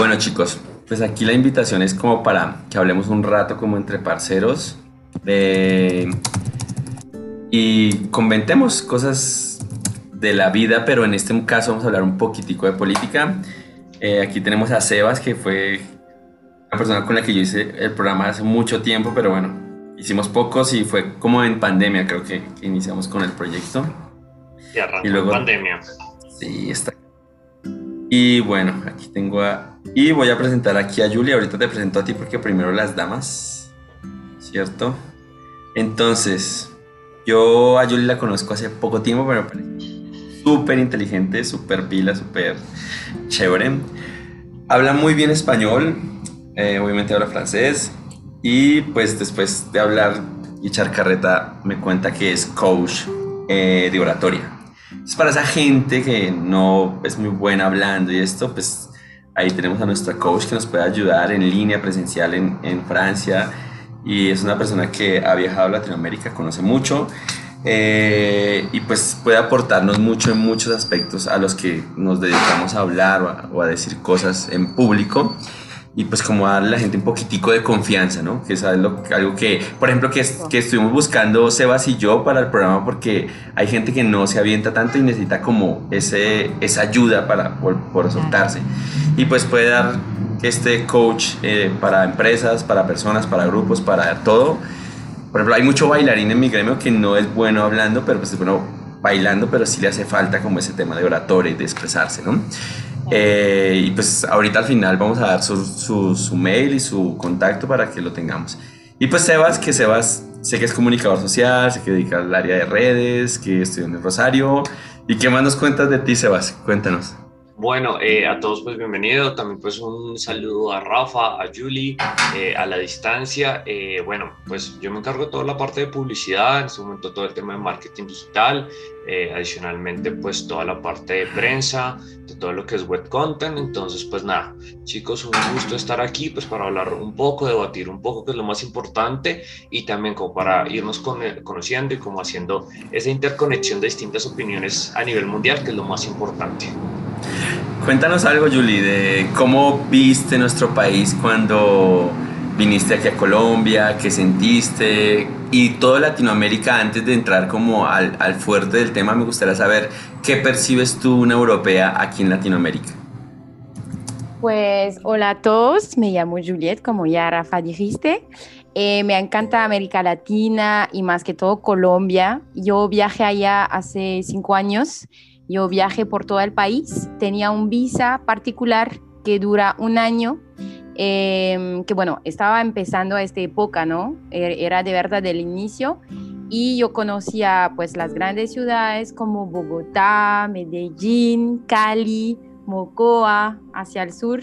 Bueno chicos, pues aquí la invitación es como para que hablemos un rato como entre parceros y conventemos cosas de la vida, pero en este caso vamos a hablar un poquitico de política. Eh, aquí tenemos a Sebas, que fue una persona con la que yo hice el programa hace mucho tiempo, pero bueno, hicimos pocos y fue como en pandemia, creo que, iniciamos con el proyecto. Y arrancó y luego, pandemia. Sí, está. Y bueno, aquí tengo a... Y voy a presentar aquí a Julia, ahorita te presento a ti porque primero las damas, ¿cierto? Entonces, yo a Julia la conozco hace poco tiempo, pero parece súper inteligente, súper pila, súper chévere. Habla muy bien español, eh, obviamente habla francés y pues después de hablar y echar carreta me cuenta que es coach eh, de oratoria. Es para esa gente que no es muy buena hablando y esto, pues ahí tenemos a nuestra coach que nos puede ayudar en línea presencial en, en Francia. Y es una persona que ha viajado a Latinoamérica, conoce mucho eh, y pues puede aportarnos mucho en muchos aspectos a los que nos dedicamos a hablar o a decir cosas en público y pues como darle a la gente un poquitico de confianza, ¿no? Que es algo, algo que, por ejemplo, que, que estuvimos buscando Sebas y yo para el programa porque hay gente que no se avienta tanto y necesita como ese, esa ayuda para por, soltarse. Y pues puede dar este coach eh, para empresas, para personas, para grupos, para todo. Por ejemplo, hay mucho bailarín en mi gremio que no es bueno hablando, pero pues es bueno bailando, pero sí le hace falta como ese tema de oratoria y de expresarse, ¿no? Eh, y pues ahorita al final vamos a dar su, su, mail y su contacto para que lo tengamos. Y pues Sebas, que Sebas sé que es comunicador social, sé que dedica al área de redes, que estudió en el Rosario. ¿Y qué más nos cuentas de ti, Sebas? Cuéntanos. Bueno, eh, a todos pues bienvenido, también pues un saludo a Rafa, a Julie, eh, a la distancia. Eh, bueno, pues yo me encargo de toda la parte de publicidad, en este momento todo el tema de marketing digital, adicionalmente pues toda la parte de prensa, de todo lo que es web content. Entonces pues nada, chicos, un gusto estar aquí pues para hablar un poco, debatir un poco, que es lo más importante, y también como para irnos conociendo y como haciendo esa interconexión de distintas opiniones a nivel mundial, que es lo más importante. Cuéntanos algo, Julie, de cómo viste nuestro país cuando viniste aquí a Colombia, qué sentiste y toda Latinoamérica antes de entrar como al, al, fuerte del tema, me gustaría saber qué percibes tú una europea aquí en Latinoamérica. Pues hola a todos, me llamo Juliet, como ya Rafa dijiste. Eh, me encanta América Latina y más que todo Colombia. Yo viajé allá hace cinco años yo viajé por todo el país, tenía un visa particular que dura un año, em, que bueno, estaba empezando a esta época, ¿no? E-, era de verdad del inicio y yo conocía pues las grandes ciudades como Bogotá, Medellín, Cali, Mocoa, hacia el sur.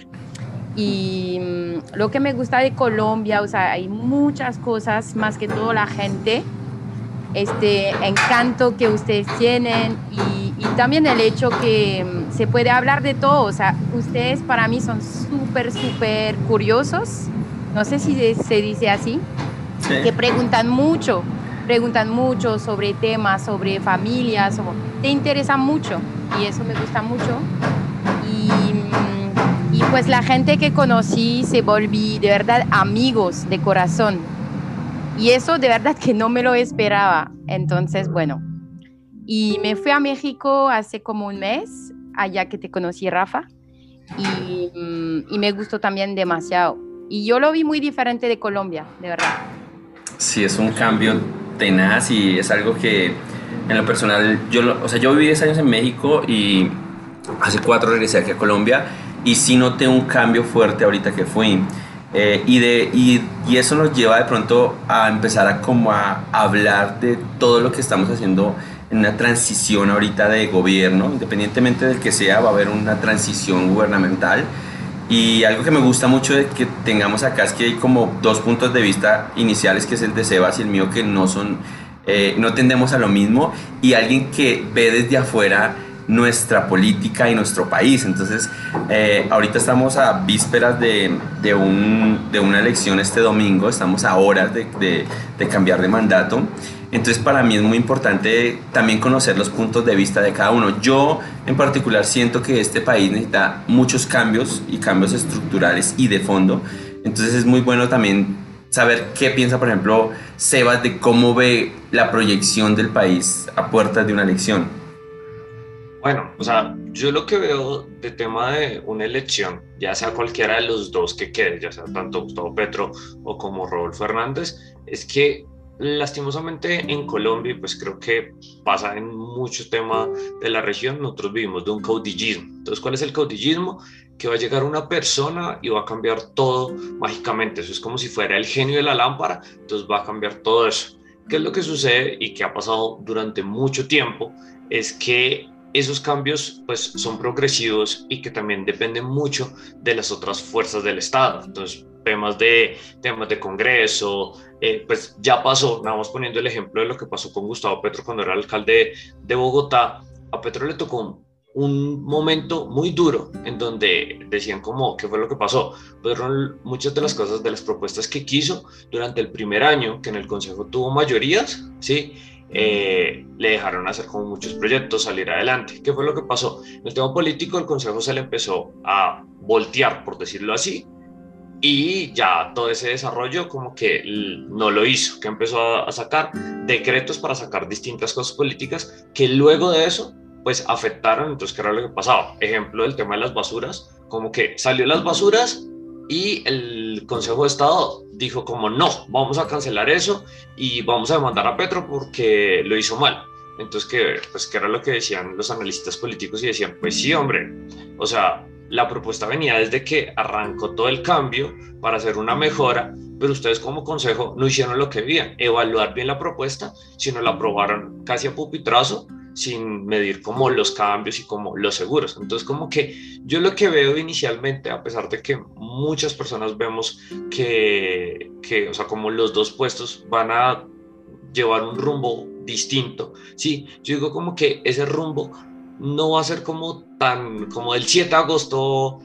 Y mm, lo que me gusta de Colombia, o sea, hay muchas cosas, más que todo la gente, este encanto que ustedes tienen y y también el hecho que mm, se puede hablar de todo, o sea, ustedes para mí son súper, súper curiosos, no sé si se dice así, que preguntan mucho, preguntan mucho sobre temas, sobre familias, te interesan mucho y eso me gusta mucho. Y, mm, y pues la gente que conocí se volví de verdad amigos de corazón. Y eso de verdad que no me lo esperaba. Entonces, bueno, y me fui a México hace como un mes, allá que te conocí, Rafa, y, mm, y, me gustó también demasiado. Y yo lo vi muy diferente de Colombia, de verdad. Sí, es un cambio tenaz y es algo que en lo personal, yo, o sea, yo viví 10 años en México y hace cuatro regresé aquí a Colombia y sí noté un cambio fuerte ahorita que fui. Eh, y, de, y, eso nos lleva de pronto a empezar a como a hablar de todo lo que estamos haciendo en una transición ahorita de gobierno, independientemente del que sea, va a haber una transición gubernamental. Y algo que me gusta mucho de que tengamos acá es que hay como dos puntos de vista iniciales, que es el de Sebas y el mío, que no son, eh, no tendemos a lo mismo, y alguien que ve desde afuera nuestra política y nuestro país. Entonces, eh, ahorita estamos a vísperas de, de, un, de, una elección este domingo, estamos a horas de, de, cambiar de mandato. Entonces, para mí es muy importante también conocer los puntos de vista de cada uno. Yo, en particular, siento que este país necesita muchos cambios y cambios estructurales y de fondo. Entonces, es muy bueno también saber qué piensa, por ejemplo, Sebas de cómo ve la proyección del país a puertas de una elección. Bueno, o sea, yo lo que veo de tema de una elección, ya sea cualquiera de los dos que quede, ya sea tanto Gustavo Petro o como Rodolfo Hernández, es que lastimosamente en Colombia, pues creo que pasa en muchos temas de la región, nosotros vivimos de un caudillismo. Entonces, ¿cuál es el caudillismo? Que va a llegar una persona y va a cambiar todo mágicamente. Eso es como si fuera el genio de la lámpara, entonces va a cambiar todo eso. ¿Qué es lo que sucede y que ha pasado durante mucho tiempo? Es que esos cambios pues son progresivos y que también dependen mucho de las otras fuerzas del Estado. Entonces, temas de, temas de Congreso, eh, pues ya pasó, nada más poniendo el ejemplo de lo que pasó con Gustavo Petro cuando era alcalde de Bogotá, a Petro le tocó un momento muy duro en donde decían como qué fue lo que pasó. Fueron muchas de las cosas, de las propuestas que quiso durante el primer año, que en el Consejo tuvo mayorías, ¿sí? Eh, le dejaron hacer como muchos proyectos, salir adelante. ¿Qué fue lo que pasó? En el tema político, el Consejo se le empezó a voltear, por decirlo así, y ya todo ese desarrollo como que no lo hizo, que empezó a, sacar decretos para sacar distintas cosas políticas que luego de eso pues afectaron, entonces qué era lo que pasaba. Ejemplo del tema de las basuras, como que salió las basuras y el Consejo de Estado dijo como no, vamos a cancelar eso y vamos a demandar a Petro porque lo hizo mal. Entonces, que, pues, que era lo que decían los analistas políticos y decían, pues sí, hombre, o sea, la propuesta venía desde que arrancó todo el cambio para hacer una mejora, pero ustedes como consejo no hicieron lo que debían, evaluar bien la propuesta, sino la aprobaron casi a pupitrazo sin medir como los cambios y como los seguros. Entonces como que yo lo que veo inicialmente, a pesar de que muchas personas vemos que, que o sea, como los dos puestos van a llevar un rumbo distinto, sí, yo digo como que ese rumbo no va a ser como tan, como el 7 de agosto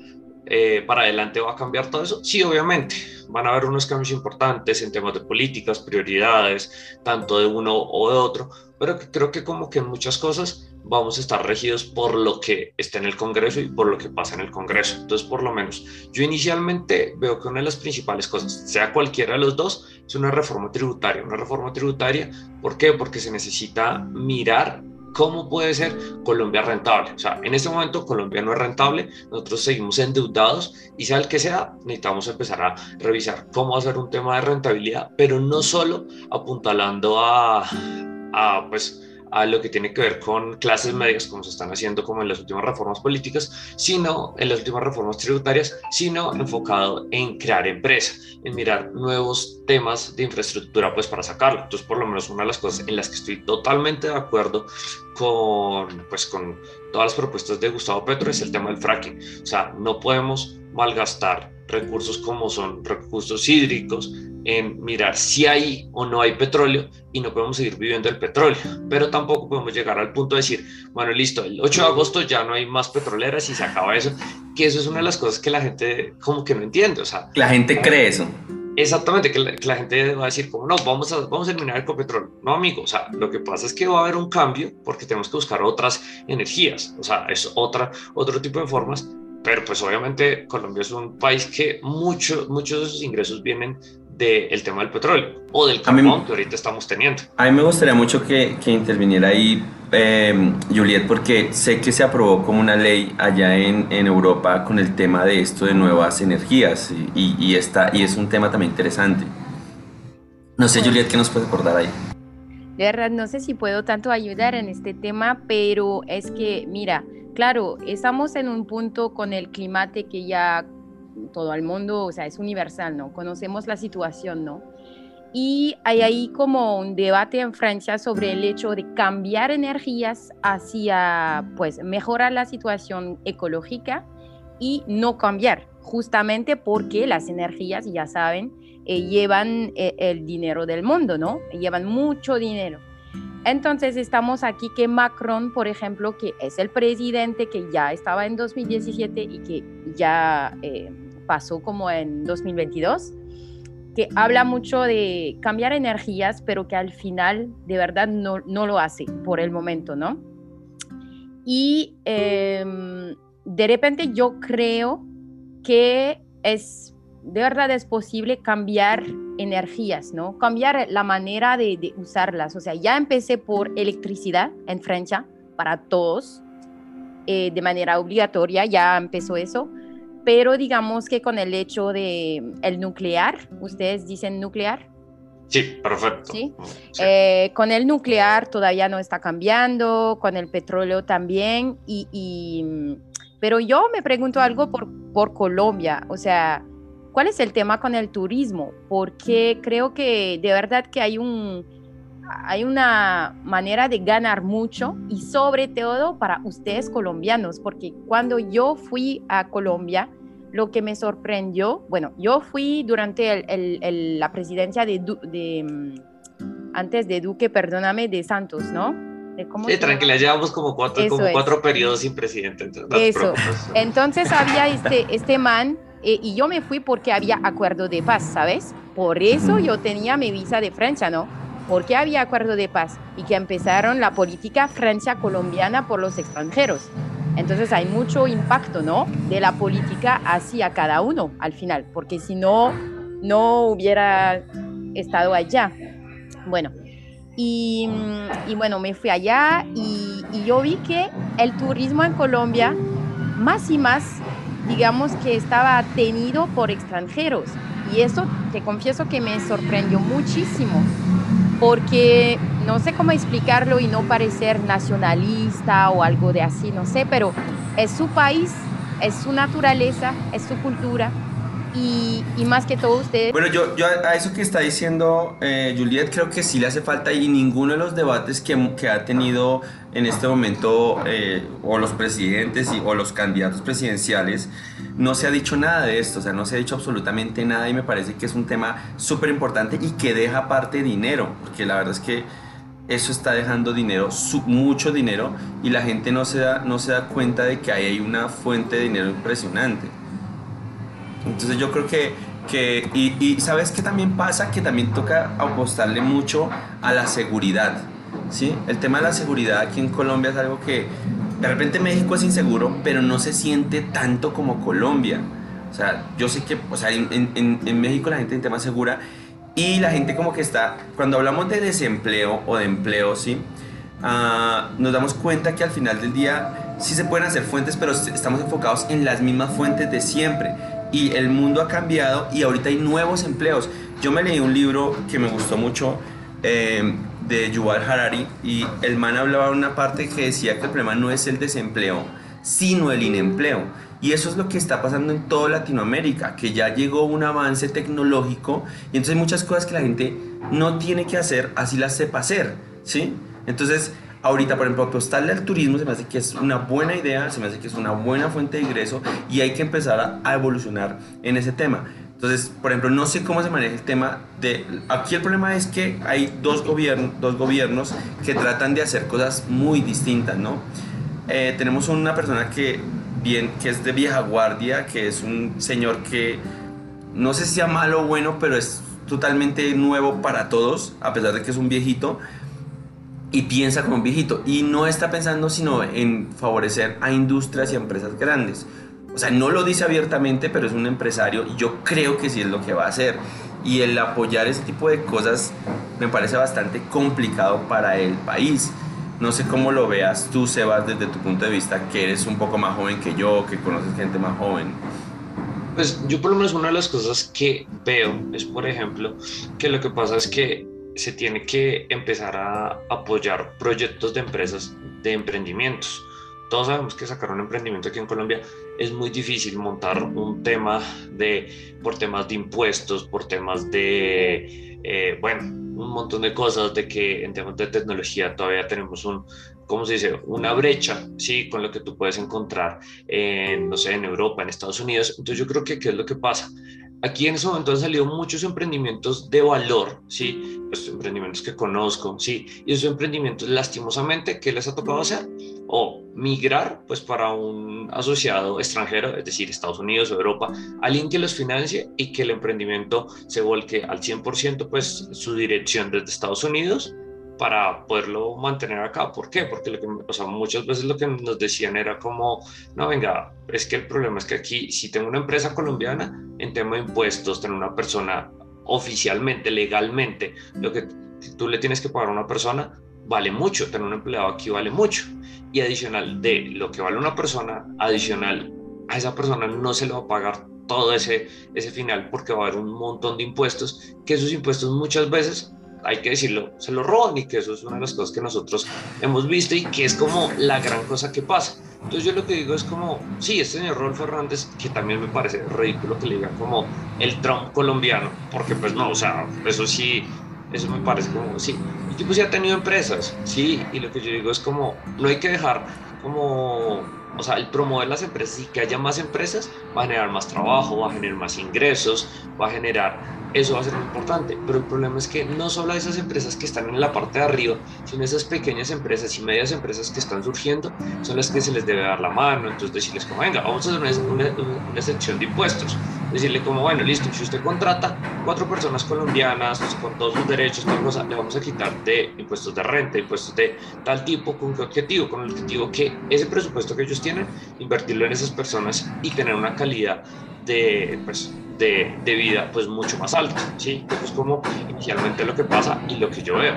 eh, para adelante va a cambiar todo eso? Sí, obviamente, van a haber unos cambios importantes en temas de políticas, prioridades, tanto de uno o de otro, pero creo que como que en muchas cosas vamos a estar regidos por lo que está en el Congreso y por lo que pasa en el Congreso. Entonces, por lo menos, yo inicialmente veo que una de las principales cosas, sea cualquiera de los dos, es una reforma tributaria. Una reforma tributaria, ¿por qué? Porque se necesita mirar ¿Cómo puede ser Colombia rentable? O sea, en este momento Colombia no es rentable, nosotros seguimos endeudados y sea el que sea, necesitamos empezar a revisar cómo hacer un tema de rentabilidad, pero no solo apuntalando a, a pues, a lo que tiene que ver con clases medias, como se están haciendo como en las últimas reformas políticas, sino en las últimas reformas tributarias, sino enfocado en crear empresas, en mirar nuevos temas de infraestructura pues para sacarlo. Entonces, por lo menos una de las cosas en las que estoy totalmente de acuerdo con pues con todas las propuestas de Gustavo Petro es el tema del fracking. O sea, no podemos malgastar recursos como son recursos hídricos, en mirar si hay o no hay petróleo y no podemos seguir viviendo el petróleo, pero tampoco podemos llegar al punto de decir, bueno, listo, el 8 de agosto ya no hay más petroleras y se acaba eso, que eso es una de las cosas que la gente como que no entiende, o sea... La gente cree eso. Exactamente, que la, gente va a decir como, no, vamos a, vamos a eliminar el petróleo. No, amigo, o sea, lo que pasa es que va a haber un cambio porque tenemos que buscar otras energías, o sea, es otra, otro tipo de formas pero pues obviamente Colombia es un país que mucho, muchos de sus ingresos vienen del tema del petróleo o del carbón que ahorita estamos teniendo. A mí me gustaría mucho que, que interviniera ahí eh, Juliet porque sé que se aprobó como una ley allá en, en Europa con el tema de esto de nuevas energías y, y, está, y es un tema también interesante. No sé, Juliet, ¿qué nos puede acordar ahí? De verdad, no sé si puedo tanto ayudar en este tema, pero es que, mira, claro, estamos en un punto con el clima que ya todo el mundo, o sea, es universal, ¿no? Conocemos la situación, ¿no? Y hay ahí como un debate en Francia sobre el hecho de cambiar energías hacia, pues, mejorar la situación ecológica y no cambiar, justamente porque las energías, ya saben, eh, llevan eh, el dinero del mundo, ¿no? Llevan mucho dinero. Entonces estamos aquí que Macron, por ejemplo, que es el presidente que ya estaba en 2017 y que ya eh, pasó como en 2022, que habla mucho de cambiar energías, pero que al final de verdad no, no lo hace por el momento, ¿no? Y em, de repente yo creo que es, de verdad es posible cambiar energías, ¿no? Cambiar la manera de, usarlas. O sea, ya empecé por electricidad en Francia para todos, eh, de manera obligatoria, ya empezó eso. Pero digamos que con el hecho de el nuclear, ustedes dicen nuclear, Sí, perfecto. ¿Sí? Eh, con el nuclear todavía no está cambiando, con el petróleo también, y, pero yo me pregunto algo por, por Colombia, o sea, ¿cuál es el tema con el turismo? Porque creo que de verdad que hay un, hay una manera de ganar mucho y sobre todo para ustedes colombianos, porque cuando yo fui a Colombia, lo que me sorprendió, bueno, yo fui durante la presidencia de, mm, antes de Duque, perdóname, de Santos, ¿no? sí, tranquila, llevamos como cuatro, como cuatro periodos sin presidente. Eso. Entonces había este, este man eh, y yo me fui porque había acuerdo de paz, ¿sabes? Por eso yo tenía mi visa de Francia, ¿no? Porque había acuerdo de paz y que empezaron la política Francia-colombiana por los extranjeros. Entonces hay mucho impacto, ¿no? De la política hacia cada uno al final, porque si no, no hubiera estado allá. Bueno, y, bueno, me fui allá y, y, yo vi que el turismo en Colombia más y más, digamos que estaba tenido por extranjeros. Y eso te confieso que me sorprendió muchísimo, porque no sé cómo explicarlo y no parecer nacionalista o algo de así, no sé, pero es su país, es su naturaleza, es su cultura y, más que todo ustedes. Bueno, yo, yo a eso que está diciendo eh, Juliet creo que sí le hace falta y ninguno de los debates que, que ha tenido en este momento eh, o los presidentes y, o los candidatos presidenciales no se ha dicho nada de esto, o sea, no se ha dicho absolutamente nada y me parece que es un tema súper importante y que deja aparte dinero, porque la verdad es que eso está dejando dinero, mucho dinero, y la gente no se, da, no se da cuenta de que ahí hay una fuente de dinero impresionante. Entonces yo creo que, que y, sabes que también pasa, que también toca apostarle mucho a la seguridad. ¿sí? El tema de la seguridad aquí en Colombia es algo que de repente México es inseguro, pero no se siente tanto como Colombia. O sea, yo sé que o sea, en, en, en México la gente siente más segura y la gente como que está, cuando hablamos de desempleo o de empleo, ¿sí? Ah, nos damos cuenta que al final del día sí se pueden hacer fuentes, pero estamos enfocados en las mismas fuentes de siempre. Y el mundo ha cambiado y ahorita hay nuevos empleos. Yo me leí un libro que me gustó mucho eh, de Yuval Harari y el man hablaba de una parte que decía que el problema no es el desempleo, sino el inempleo. Y eso es lo que está pasando en toda Latinoamérica, que ya llegó un avance tecnológico y entonces hay muchas cosas que la gente no tiene que hacer, así las sepa hacer, ¿sí? Entonces, ahorita, por ejemplo, apostarle al turismo se me hace que es una buena idea, se me hace que es una buena fuente de ingreso y hay que empezar a, evolucionar en ese tema. Entonces, por ejemplo, no sé cómo se maneja el tema de... Aquí el problema es que hay dos, gobiernos dos gobiernos que tratan de hacer cosas muy distintas, ¿no? Eh, tenemos una persona que bien, que es de vieja guardia, que es un señor que no sé si sea malo o bueno, pero es totalmente nuevo para todos, a pesar de que es un viejito, y piensa como un viejito, y no está pensando sino en favorecer a industrias y a empresas grandes. O sea, no lo dice abiertamente, pero es un empresario y yo creo que sí es lo que va a hacer. Y el apoyar ese tipo de cosas me parece bastante complicado para el país. No sé cómo lo veas tú, Sebas, desde tu punto de vista, que eres un poco más joven que yo, que conoces gente más joven. Pues yo por lo menos una de las cosas que veo es, por ejemplo, que lo que pasa es que se tiene que empezar a apoyar proyectos de empresas de emprendimientos. Todos sabemos que sacar un emprendimiento aquí en Colombia es muy difícil montar un tema de, por temas de impuestos, por temas de, eh, bueno, un montón de cosas, de que en temas de tecnología todavía tenemos un, ¿cómo se dice? Una brecha, ¿sí? Con lo que tú puedes encontrar en, no sé, en Europa, en Estados Unidos. Entonces yo creo que, ¿qué es lo que pasa? Aquí en ese momento han salido muchos emprendimientos de valor, ¿sí? Los emprendimientos que conozco, ¿sí? Y esos emprendimientos, lastimosamente, ¿qué les ha tocado hacer? O migrar, pues, para un asociado extranjero, es decir, Estados Unidos o Europa, alguien que los financie y que el emprendimiento se volque al 100%, pues, su dirección desde Estados Unidos para poderlo mantener acá. ¿Por qué? Porque lo que, o sea, muchas veces lo que nos decían era como, no, venga, es que el problema es que aquí, si tengo una empresa colombiana, en tema de impuestos, tener una persona oficialmente, legalmente, lo que tú le tienes que pagar a una persona vale mucho, tener un empleado aquí vale mucho. Y adicional de lo que vale una persona, adicional a esa persona no se le va a pagar todo ese, ese final porque va a haber un montón de impuestos, que esos impuestos muchas veces hay que decirlo, se lo roban y que eso es una de las cosas que nosotros hemos visto y que es como la gran cosa que pasa. Entonces yo lo que digo es como, sí, este señor Rolfo Hernández, que también me parece ridículo que le digan como el Trump colombiano, porque pues no, o sea, eso sí, eso me parece como, sí, el tipo sí ha tenido empresas, sí, y lo que yo digo es como, no hay que dejar como o sea, el promover las empresas y que haya más empresas va a generar más trabajo, va a generar más ingresos, va a generar, eso va a ser importante. Pero el problema es que no solo esas empresas que están en la parte de arriba, sino esas pequeñas empresas y medias empresas que están surgiendo, son las que se les debe dar la mano. Entonces decirles como, venga, vamos a hacer una, una, una sección de impuestos decirle como, bueno, listo, si usted contrata cuatro personas colombianas con todos sus derechos, cosa, le vamos a quitar de impuestos de renta, impuestos de tal tipo, ¿con qué objetivo? Con el objetivo que ese presupuesto que ellos tienen, invertirlo en esas personas y tener una calidad de, pues, de, de vida pues mucho más alta, ¿sí? Eso es como inicialmente lo que pasa y lo que yo veo.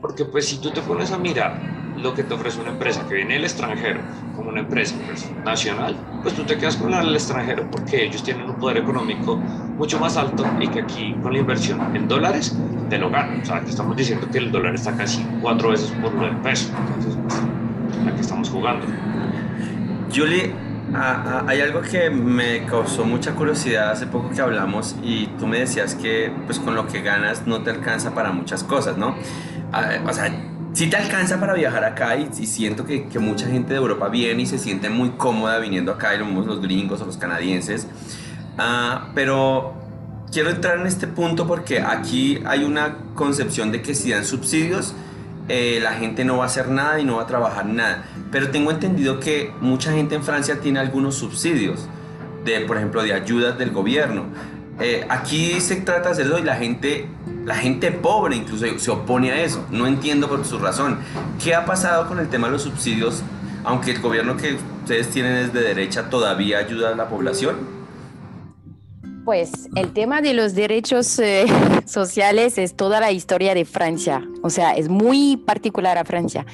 Porque pues si tú te pones a mirar lo que te ofrece una empresa que viene del extranjero como una empresa pues, nacional, pues tú te quedas con del extranjero porque ellos tienen un poder económico mucho más alto y que aquí con la inversión en dólares te lo ganan. O sea, te estamos diciendo que el dólar está casi cuatro veces por lo del peso. Entonces, pues, estamos jugando. Julie, hay algo que me causó mucha curiosidad hace poco que hablamos y tú me decías que pues con lo que ganas no te alcanza para muchas cosas, ¿no? O sea, si te alcanza para viajar acá y, siento que, mucha gente de Europa viene y se siente muy cómoda viniendo acá, y lo vemos los gringos o los canadienses. Uh, pero quiero entrar en este punto porque aquí hay una concepción de que si dan subsidios, eh, la gente no va a hacer nada y no va a trabajar nada. Pero tengo entendido que mucha gente en Francia tiene algunos subsidios, de, por ejemplo, de ayudas del gobierno. Eh, aquí se trata de hacerlo y la gente la gente pobre incluso se opone a eso. No entiendo por su razón. ¿Qué ha pasado con el tema de los subsidios? Aunque el gobierno que ustedes tienen es de derecha, ¿todavía ayuda a la población? Pues el tema de los derechos eh, sociales es toda la historia de Francia, o sea, es muy particular a Francia.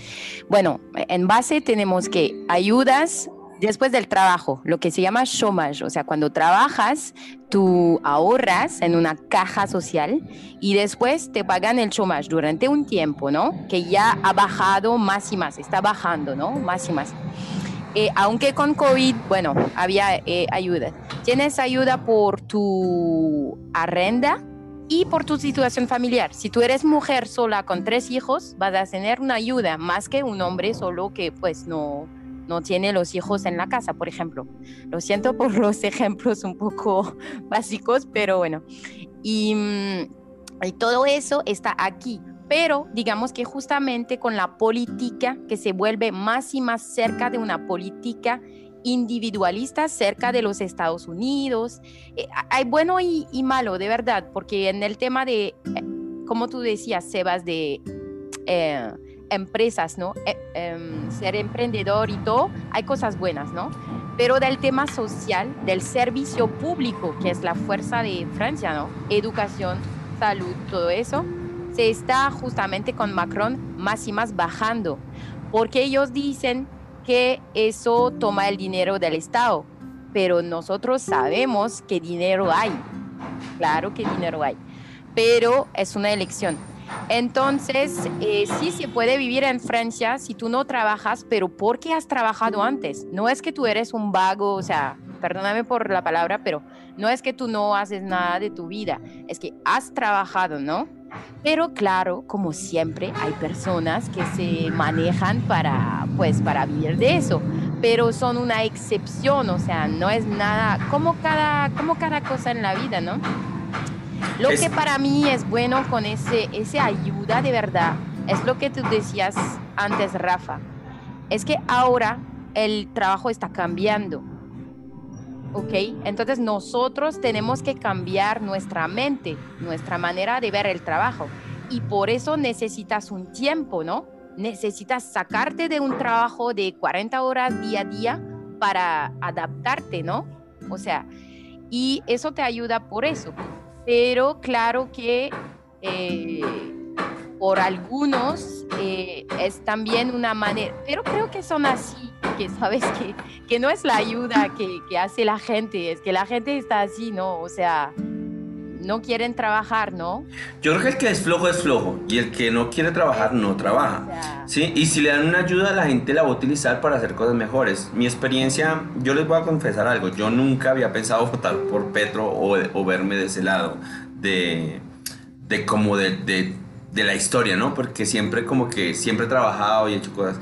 Bueno, en base tenemos que ayudas después del trabajo, lo que se llama chômage, o sea, cuando trabajas, tú ahorras en una caja social y después te pagan el chômage durante un tiempo, ¿no? Que ya ha bajado más y más, está bajando, ¿no? Más y más. Eh, aunque con COVID, bueno, había eh, ayuda. Tienes ayuda por tu arrenda y por tu situación familiar. Si tú eres mujer sola con tres hijos, vas a tener una ayuda más que un hombre solo que pues no, no tiene los hijos en la casa, por ejemplo. Lo siento por los ejemplos un poco básicos, pero bueno. Y, mm, y todo eso está aquí. Pero digamos que justamente con la política que se vuelve más y más cerca de una política individualista cerca de los Estados Unidos. Eh, hay bueno y, y, malo, de verdad, porque en el tema de, eh, como tú decías, Sebas, de eh, empresas, ¿no? Eh, em, ser emprendedor y todo, hay cosas buenas, ¿no? Pero del tema social, del servicio público, que es la fuerza de Francia, ¿no? Educación, salud, todo eso, se está justamente con Macron más y más bajando, porque ellos dicen que eso toma el dinero del Estado, pero nosotros sabemos que dinero hay, claro que dinero hay, pero es una elección entonces, eh, sí se puede vivir en Francia si tú no trabajas, pero ¿por qué has trabajado antes? No es que tú eres un vago, o sea, perdóname por la palabra, pero no es que tú no haces nada de tu vida, es que has trabajado, ¿no? Pero claro, como siempre, hay personas que se manejan para, pues, para vivir de eso. pero son una excepción, o sea, no es nada, como cada, como cada cosa en la vida, ¿no? Lo que para mí es bueno con ese, ese ayuda de verdad es lo que tú decías antes, Rafa. Es que ahora el trabajo está cambiando. ¿Ok? Entonces nosotros tenemos que cambiar nuestra mente, nuestra manera de ver el trabajo. Y por eso necesitas un tiempo, ¿no? Necesitas sacarte de un trabajo de 40 horas día a día para adaptarte, ¿no? O sea, y eso te ayuda por eso. Pero claro que eh, por algunos eh, es también una manera, pero creo que son así, que sabes que, que no es la ayuda que, que, hace la gente, es que la gente está así, ¿no? O sea, no quieren trabajar, ¿no? Yo creo que el que es flojo es flojo y el que no quiere trabajar no trabaja. ¿sí? Y si le dan una ayuda, la gente la va a utilizar para hacer cosas mejores. Mi experiencia, yo les voy a confesar algo, yo nunca había pensado votar por Petro o, o verme de ese lado, de, de como de, de, de, la historia, ¿no? Porque siempre como que siempre he trabajado y he hecho cosas.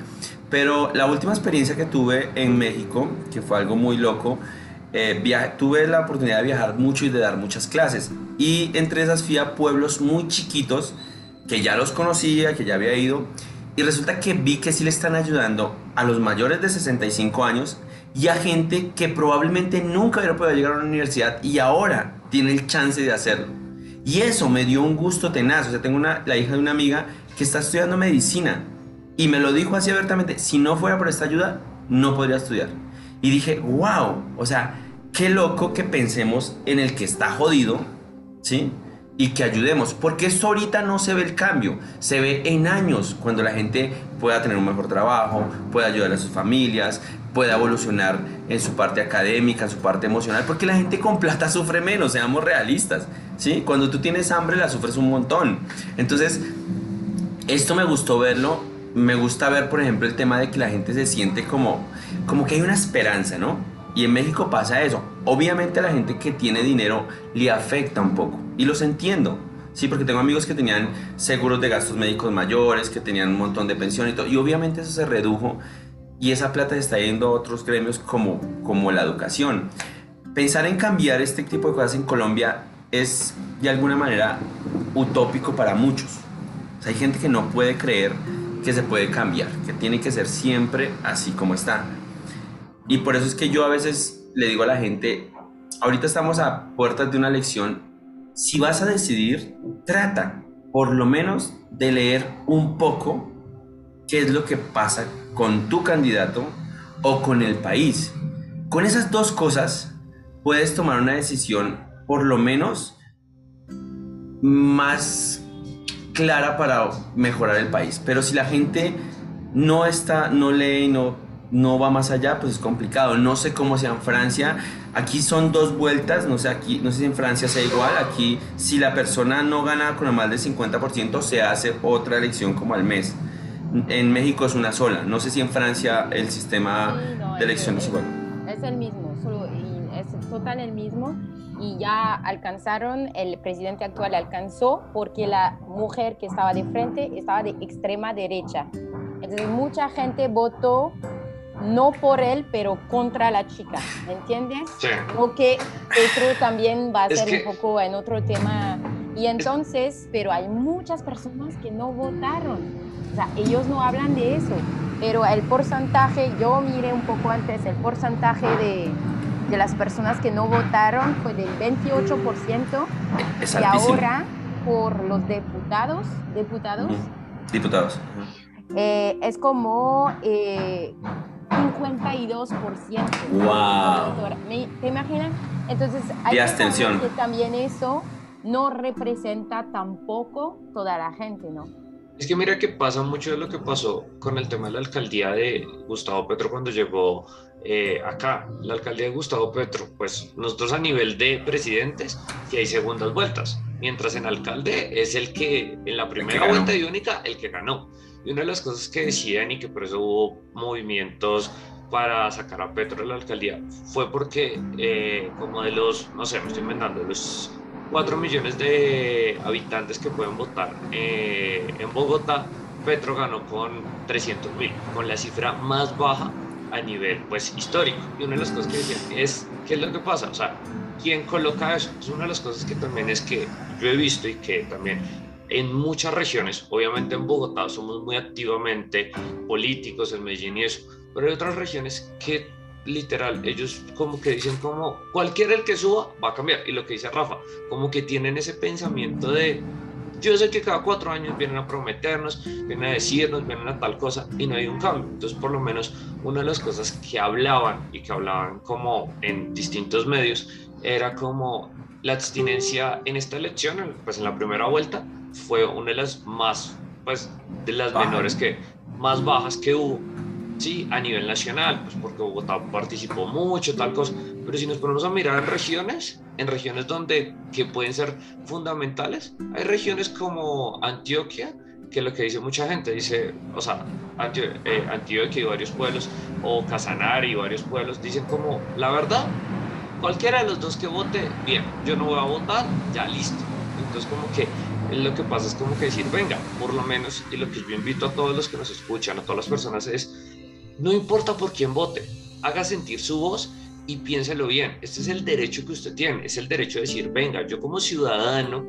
Pero la última experiencia que tuve en México, que fue algo muy loco, eh, tuve la oportunidad de viajar mucho y de dar muchas clases. Y entre esas fui a pueblos muy chiquitos que ya los conocía, que ya había ido. Y resulta que vi que sí le están ayudando a los mayores de 65 años y a gente que probablemente nunca hubiera podido llegar a una universidad y ahora tiene el chance de hacerlo. Y eso me dio un gusto tenaz. O sea, tengo una, la hija de una amiga que está estudiando medicina y me lo dijo así abiertamente, si no fuera por esta ayuda, no podría estudiar. Y dije, wow, o sea, qué loco que pensemos en el que está jodido, ¿sí? Y que ayudemos, porque esto ahorita no se ve el cambio, se ve en años, cuando la gente pueda tener un mejor trabajo, pueda ayudar a sus familias, pueda evolucionar en su parte académica, en su parte emocional, porque la gente con plata sufre menos, seamos realistas, ¿sí? Cuando tú tienes hambre la sufres un montón. Entonces, esto me gustó verlo, me gusta ver, por ejemplo, el tema de que la gente se siente como, como que hay una esperanza, ¿no? Y en México pasa eso. Obviamente a la gente que tiene dinero le afecta un poco. Y los entiendo. Sí, porque tengo amigos que tenían seguros de gastos médicos mayores, que tenían un montón de pensión y todo. Y obviamente eso se redujo. Y esa plata está yendo a otros gremios como, como la educación. Pensar en cambiar este tipo de cosas en Colombia es de alguna manera utópico para muchos. O sea, hay gente que no puede creer que se puede cambiar, que tiene que ser siempre así como está. Y por eso es que yo a veces le digo a la gente, ahorita estamos a puertas de una elección, si vas a decidir, trata por lo menos de leer un poco qué es lo que pasa con tu candidato o con el país. Con esas dos cosas puedes tomar una decisión por lo menos más clara para mejorar el país. Pero si la gente no está, no lee, no, no va más allá, pues es complicado. No sé cómo sea en Francia. Aquí son dos vueltas, no sé aquí, no sé si en Francia sea igual. Aquí si la persona no gana con más del 50% se hace otra elección como al mes. En México es una sola. No sé si en Francia el sistema de elección es, igual. Es el mismo, es total el mismo y ya alcanzaron, el presidente actual alcanzó porque la mujer que estaba de frente estaba de extrema derecha. Entonces mucha gente votó no por él, pero contra la chica, ¿me entiendes? Sí. O que Petro también va a ser un poco en otro tema. Y entonces, pero hay muchas personas que no votaron. O sea, ellos no hablan de eso. Pero el porcentaje, yo miré un poco antes, el porcentaje de, de las personas que no votaron fue del 28%. Es y ahora, por los diputados, diputados. Diputados. Eh, es como eh, 52%. ¡Wow! ¿Te imaginas? Entonces, hay abstención. que también eso no representa tampoco toda la gente, ¿no? Es que mira que pasa mucho de lo que pasó con el tema de la alcaldía de Gustavo Petro cuando llegó eh, acá. La alcaldía de Gustavo Petro, pues nosotros a nivel de presidentes, que hay segundas vueltas, mientras en alcalde es el que en la primera vuelta y única, el que ganó. Y una de las cosas que decían y que por eso hubo movimientos para sacar a Petro de la alcaldía fue porque eh, como de los, no sé, me estoy inventando, los 4 millones de habitantes que pueden votar eh, en Bogotá, Petro ganó con 300 mil, con la cifra más baja a nivel pues histórico. Y una de las cosas que decían es, ¿qué es lo que pasa? O sea, ¿quién coloca eso? Es una de las cosas que también es que yo he visto y que también en muchas regiones, obviamente en Bogotá somos muy activamente políticos, en Medellín y eso, pero hay otras regiones que literal, ellos como que dicen como cualquiera el que suba va a cambiar. Y lo que dice Rafa, como que tienen ese pensamiento de yo sé que cada cuatro años vienen a prometernos, vienen a decirnos, vienen a tal cosa y no hay un cambio. Entonces, por lo menos, una de las cosas que hablaban y que hablaban como en distintos medios era como la abstinencia en esta elección, pues en la primera vuelta, fue una de las más, pues, de las menores que, más bajas que hubo sí, a nivel nacional, pues porque Bogotá participó mucho, tal cosa, pero si nos ponemos a mirar en regiones, en regiones donde que pueden ser fundamentales, hay regiones como Antioquia, que lo que dice mucha gente, dice, o sea, eh, Antioquia y varios pueblos, o Casanare y varios pueblos, dicen como, la verdad, cualquiera de los dos que vote, bien, yo no voy a votar, ya listo. Entonces como que lo que pasa es como que decir, venga, por lo menos, y lo que yo invito a todos los que nos escuchan, a todas las personas es, no importa por quién vote, haga sentir su voz y piénselo bien. Este es el derecho que usted tiene, es el derecho de decir, venga, yo como ciudadano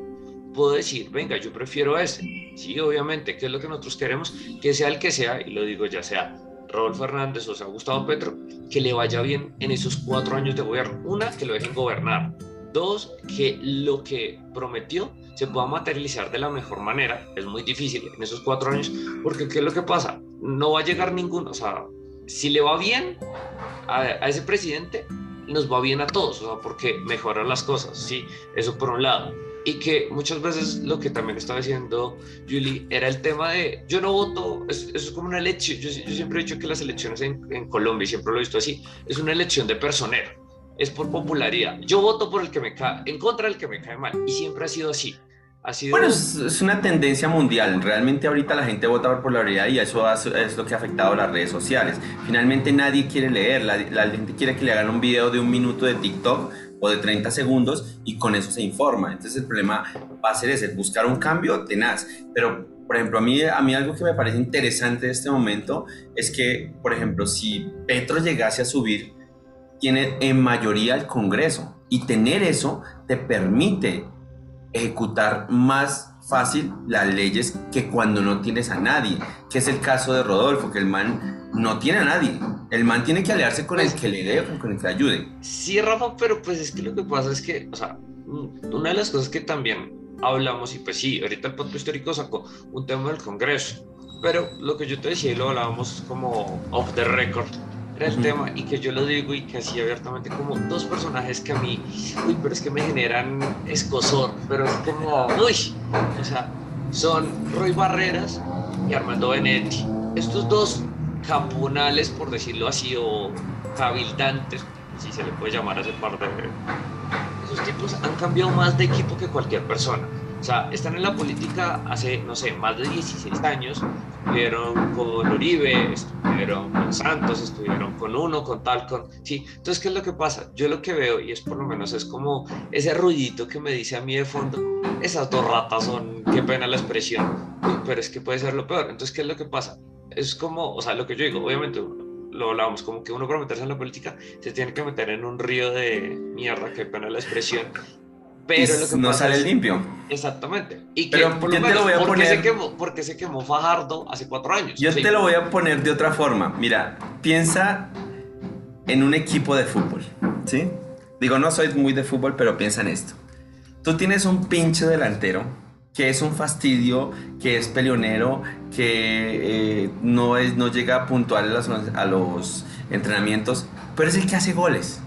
puedo decir, venga, yo prefiero ese. Sí, obviamente, ¿qué es lo que nosotros queremos? Que sea el que sea, y lo digo ya sea Rodolfo Hernández o sea Gustavo Petro, que le vaya bien en esos cuatro años de gobierno. Una, que lo dejen gobernar. Dos, que lo que prometió se pueda materializar de la mejor manera. Es muy difícil en esos cuatro años, porque ¿qué es lo que pasa? No va a llegar ninguno, o sea, si le va bien a, ese presidente, nos va bien a todos, o sea, porque mejora las cosas, sí, eso por un lado. Y que muchas veces lo que también estaba diciendo Julie era el tema de yo no voto, eso es como una elección. Yo, siempre he dicho que las elecciones en, en Colombia, y siempre lo he visto así, es una elección de personero, es por popularidad. Yo voto por el que me cae, en contra del que me cae mal, y siempre ha sido así. Bueno, es, una tendencia mundial. Realmente ahorita la gente vota por popularidad y eso es lo que ha afectado a las redes sociales. Finalmente nadie quiere leer, la, gente quiere que le hagan un video de un minuto de TikTok o de 30 segundos y con eso se informa. Entonces el problema va a ser ese, buscar un cambio tenaz. Pero, por ejemplo, a mí, a mí algo que me parece interesante de este momento es que, por ejemplo, si Petro llegase a subir, tiene en mayoría el Congreso y tener eso te permite ejecutar más fácil las leyes que cuando no tienes a nadie, que es el caso de Rodolfo, que el man no tiene a nadie. El man tiene que aliarse con el que le dé, con el que le ayude. Sí, Rafa, pero pues es que lo que pasa es que, o sea, una de las cosas que también hablamos, y pues sí, ahorita el pacto histórico sacó un tema del Congreso, pero lo que yo te decía y lo hablábamos como off the record, era el tema y que yo lo digo y que así abiertamente como dos personajes que a mí, uy, pero es que me generan escosor, pero es como, uy, o sea, son Roy Barreras y Armando Benetti. Estos dos campunales, por decirlo así, o cabildantes, si se le puede llamar a ese par de... Esos tipos han cambiado más de equipo que cualquier persona. O sea, están en la política hace, no sé, más de 16 años. Estuvieron con Uribe, estuvieron con Santos, estuvieron con uno, con tal, con... Sí, entonces, ¿qué es lo que pasa? Yo lo que veo, y es por lo menos, es como ese ruidito que me dice a mí de fondo, esas dos ratas son, qué pena la expresión, pero es que puede ser lo peor. Entonces, ¿qué es lo que pasa? Es como, o sea, lo que yo digo, obviamente lo hablábamos, como que uno para meterse en la política se tiene que meter en un río de mierda, qué pena la expresión, pero lo que no sale limpio. Exactamente. Y que, pero por lo te lo voy a poner. Se quemó, porque se quemó Fajardo hace cuatro años. Yo te lo voy a poner de otra forma. Mira, piensa en un equipo de fútbol. ¿Sí? Digo, no soy muy de fútbol, pero piensa en esto. Tú tienes un pinche delantero que es un fastidio, que es peleonero, que eh, no, es, no llega puntual a los, a los entrenamientos, pero es el que hace goles.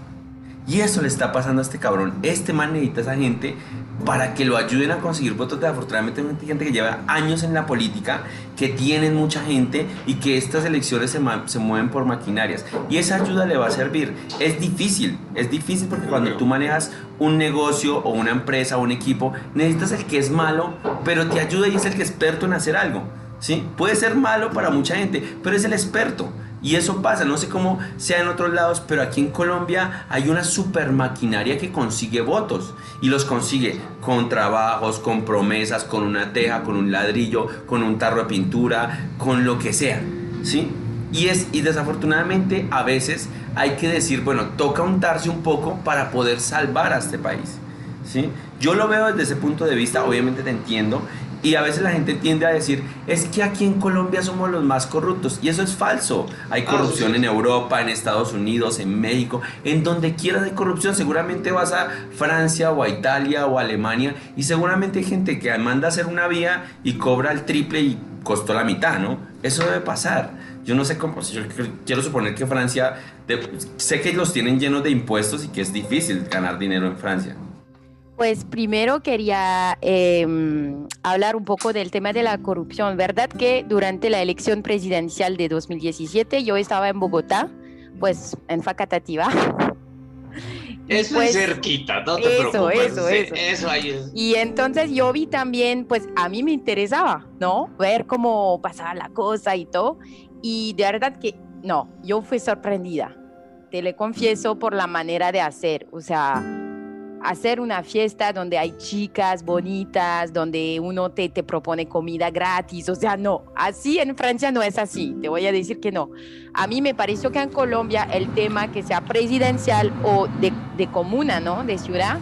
Y eso le está pasando a este cabrón. Este man necesita a esa gente para que lo ayuden a conseguir votos. Afortunadamente hay gente que lleva años en la política, que tienen mucha gente y que estas elecciones se, se, mueven por maquinarias. Y esa ayuda le va a servir. Es difícil, es difícil porque cuando tú manejas un negocio o una empresa o un equipo, necesitas el que es malo, pero te ayuda y es el que es experto en hacer algo. ¿sí? Puede ser malo para mucha gente, pero es el experto. Y eso pasa, no sé cómo sea en otros lados, pero aquí en Colombia hay una super maquinaria que consigue votos y los consigue con trabajos, con promesas, con una teja, con un ladrillo, con un tarro de pintura, con lo que sea, ¿sí? Y, es, y desafortunadamente a veces hay que decir, bueno, toca untarse un poco para poder salvar a este país. ¿sí? Yo lo veo desde ese punto de vista, obviamente te entiendo, y a veces la gente tiende a decir, es que aquí en Colombia somos los más corruptos. Y eso es falso. Hay ah, corrupción en Europa, en Estados Unidos, en México, en donde quiera de corrupción. Seguramente vas a Francia o a Italia o a Alemania y seguramente hay gente que manda a hacer una vía y cobra el triple y costó la mitad, ¿no? Eso debe pasar. Yo no sé cómo, yo quiero suponer que Francia, sé que los tienen llenos de impuestos y que es difícil ganar dinero en Francia. Pues primero quería em, hablar un poco del tema de la corrupción. ¿Verdad que durante la elección presidencial de 2017 yo estaba en Bogotá, pues en Facatativa? Eso pues, es cerquita, no te eso, preocupes. Eso, eso, eso. ahí es. Y entonces yo vi también, pues a mí me interesaba, ¿no? Ver cómo pasaba la cosa y todo. Y de verdad que, no, yo fui sorprendida. Te le confieso por la manera de hacer. O sea, hacer una fiesta donde hay chicas bonitas, donde uno te, te, propone comida gratis. O sea, no, así en Francia no es así. Te voy a decir que no. A mí me pareció que en Colombia el tema que sea presidencial o de, de comuna, ¿no? De ciudad,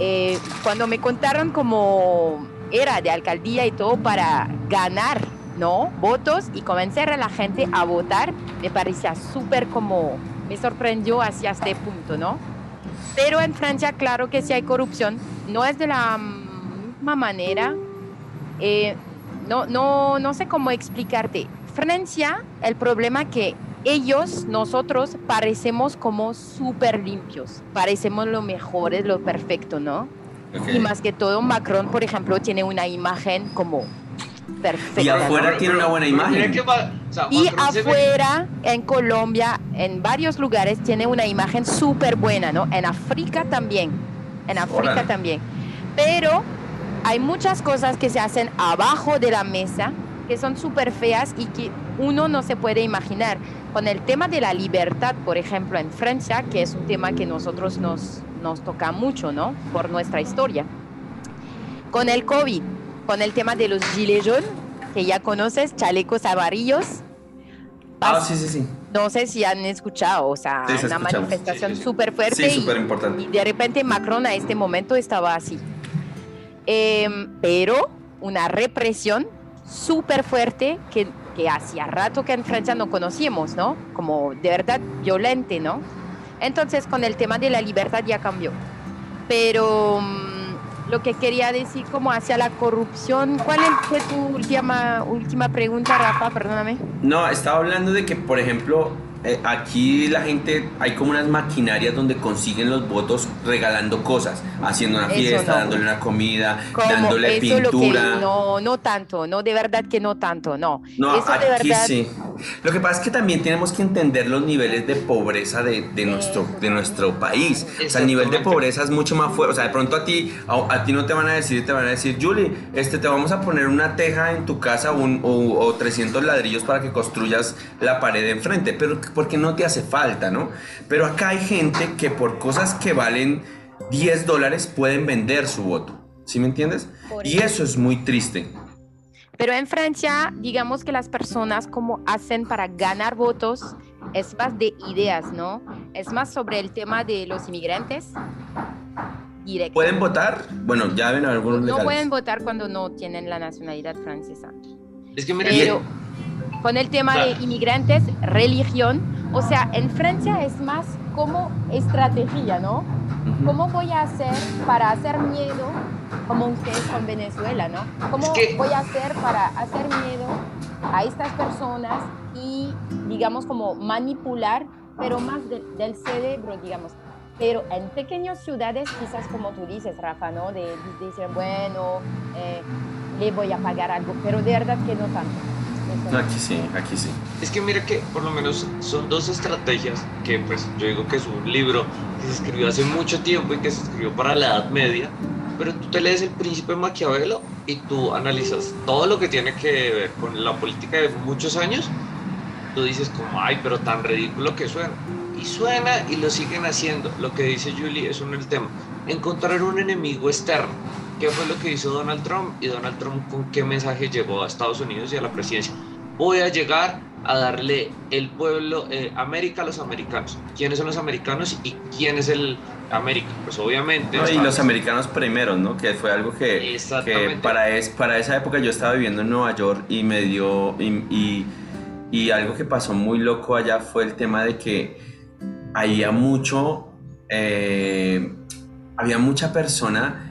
eh, cuando me contaron cómo era de alcaldía y todo para ganar, ¿no? Votos y convencer a la gente a votar, me parecía súper como, me sorprendió hacia este punto, ¿no? Pero en Francia, claro que sí hay corrupción, no es de la misma manera. Eh, no, no, no sé cómo explicarte. Francia, el problema que ellos, nosotros, parecemos como súper limpios, parecemos lo mejor, lo perfecto, ¿no? Y más que todo, Macron, por ejemplo, tiene una imagen como perfecta. Y afuera tiene una buena imagen. y afuera, en Colombia, en varios lugares, tiene una imagen súper buena, ¿no? En África también. En África también. Pero hay muchas cosas que se hacen abajo de la mesa que son súper feas y que uno no se puede imaginar. Con el tema de la libertad, por ejemplo, en Francia, que es un tema que nosotros nos, nos toca mucho, ¿no? Por nuestra historia. Con el COVID, con el tema de los gilets jaunes, que ya conoces, chalecos amarillos. Ah, sí, sí, sí. No sé si han escuchado, o sea, una manifestación súper fuerte. Sí, súper importante. Y de repente Macron a este momento estaba así. Em, pero una represión súper fuerte que, que hacía rato que en Francia no conocíamos, ¿no? Como de verdad violente, ¿no? Entonces con el tema de la libertad ya cambió. Pero lo que quería decir como hacia la corrupción. ¿Cuál fue tu última, última pregunta, Rafa? Perdóname. No, estaba hablando de que, por ejemplo, eh, aquí la gente, hay como unas maquinarias donde consiguen los votos regalando cosas, haciendo una fiesta, dándole una comida, dándole pintura. no, no tanto, no, de verdad que no tanto, no. No, aquí sí. Lo que pasa es que también tenemos que entender los niveles de pobreza de, de nuestro, de nuestro país. O sea, el nivel de pobreza es mucho más fuerte. O sea, de pronto a ti, a, ti no te van a decir, te van a decir, Julie, este, te vamos a poner una teja en tu casa un, o, o 300 ladrillos para que construyas la pared de enfrente. Pero porque no te hace falta, ¿no? Pero acá hay gente que por cosas que valen 10 dólares pueden vender su voto, ¿sí me entiendes? y eso es muy triste. Pero en Francia, digamos que las personas como hacen para ganar votos es más de ideas, ¿no? Es más sobre el tema de los inmigrantes. Directo. ¿Pueden votar? Bueno, ya ven algunos No pueden votar cuando no tienen la nacionalidad francesa. Es que mira, Pero con el tema de inmigrantes, religión, o sea, en Francia es más como estrategia, ¿no? ¿Cómo voy a hacer para hacer miedo, como ustedes con Venezuela, ¿no? ¿Cómo voy a hacer para hacer miedo a estas personas y, digamos, como manipular, pero más del cerebro, digamos? Pero en pequeñas ciudades, quizás como tú dices, Rafa, ¿no? De, decir, bueno, eh, le voy a pagar algo, pero de verdad que no tanto. Aquí sí, aquí sí. Es que mira que por lo menos son dos estrategias que pues yo digo que es un libro que se escribió hace mucho tiempo y que se escribió para la Edad Media, pero tú te lees El Príncipe Maquiavelo y tú analizas todo lo que tiene que ver con la política de muchos años, tú dices como, ay, pero tan ridículo que suena. Y suena y lo siguen haciendo. Lo que dice Julie es un el tema. Encontrar un enemigo externo ¿Qué fue lo que hizo Donald Trump? Y Donald Trump con qué mensaje llegó a Estados Unidos y a la presidencia. Voy a llegar a darle el pueblo, eh, América a los americanos. ¿Quiénes son los americanos y quién es el América? Pues obviamente... y los americanos primero, ¿no? Que fue algo que, para, es, para esa época yo estaba viviendo en Nueva York y me dio... Y, y, algo que pasó muy loco allá fue el tema de que había mucho... Eh, había mucha persona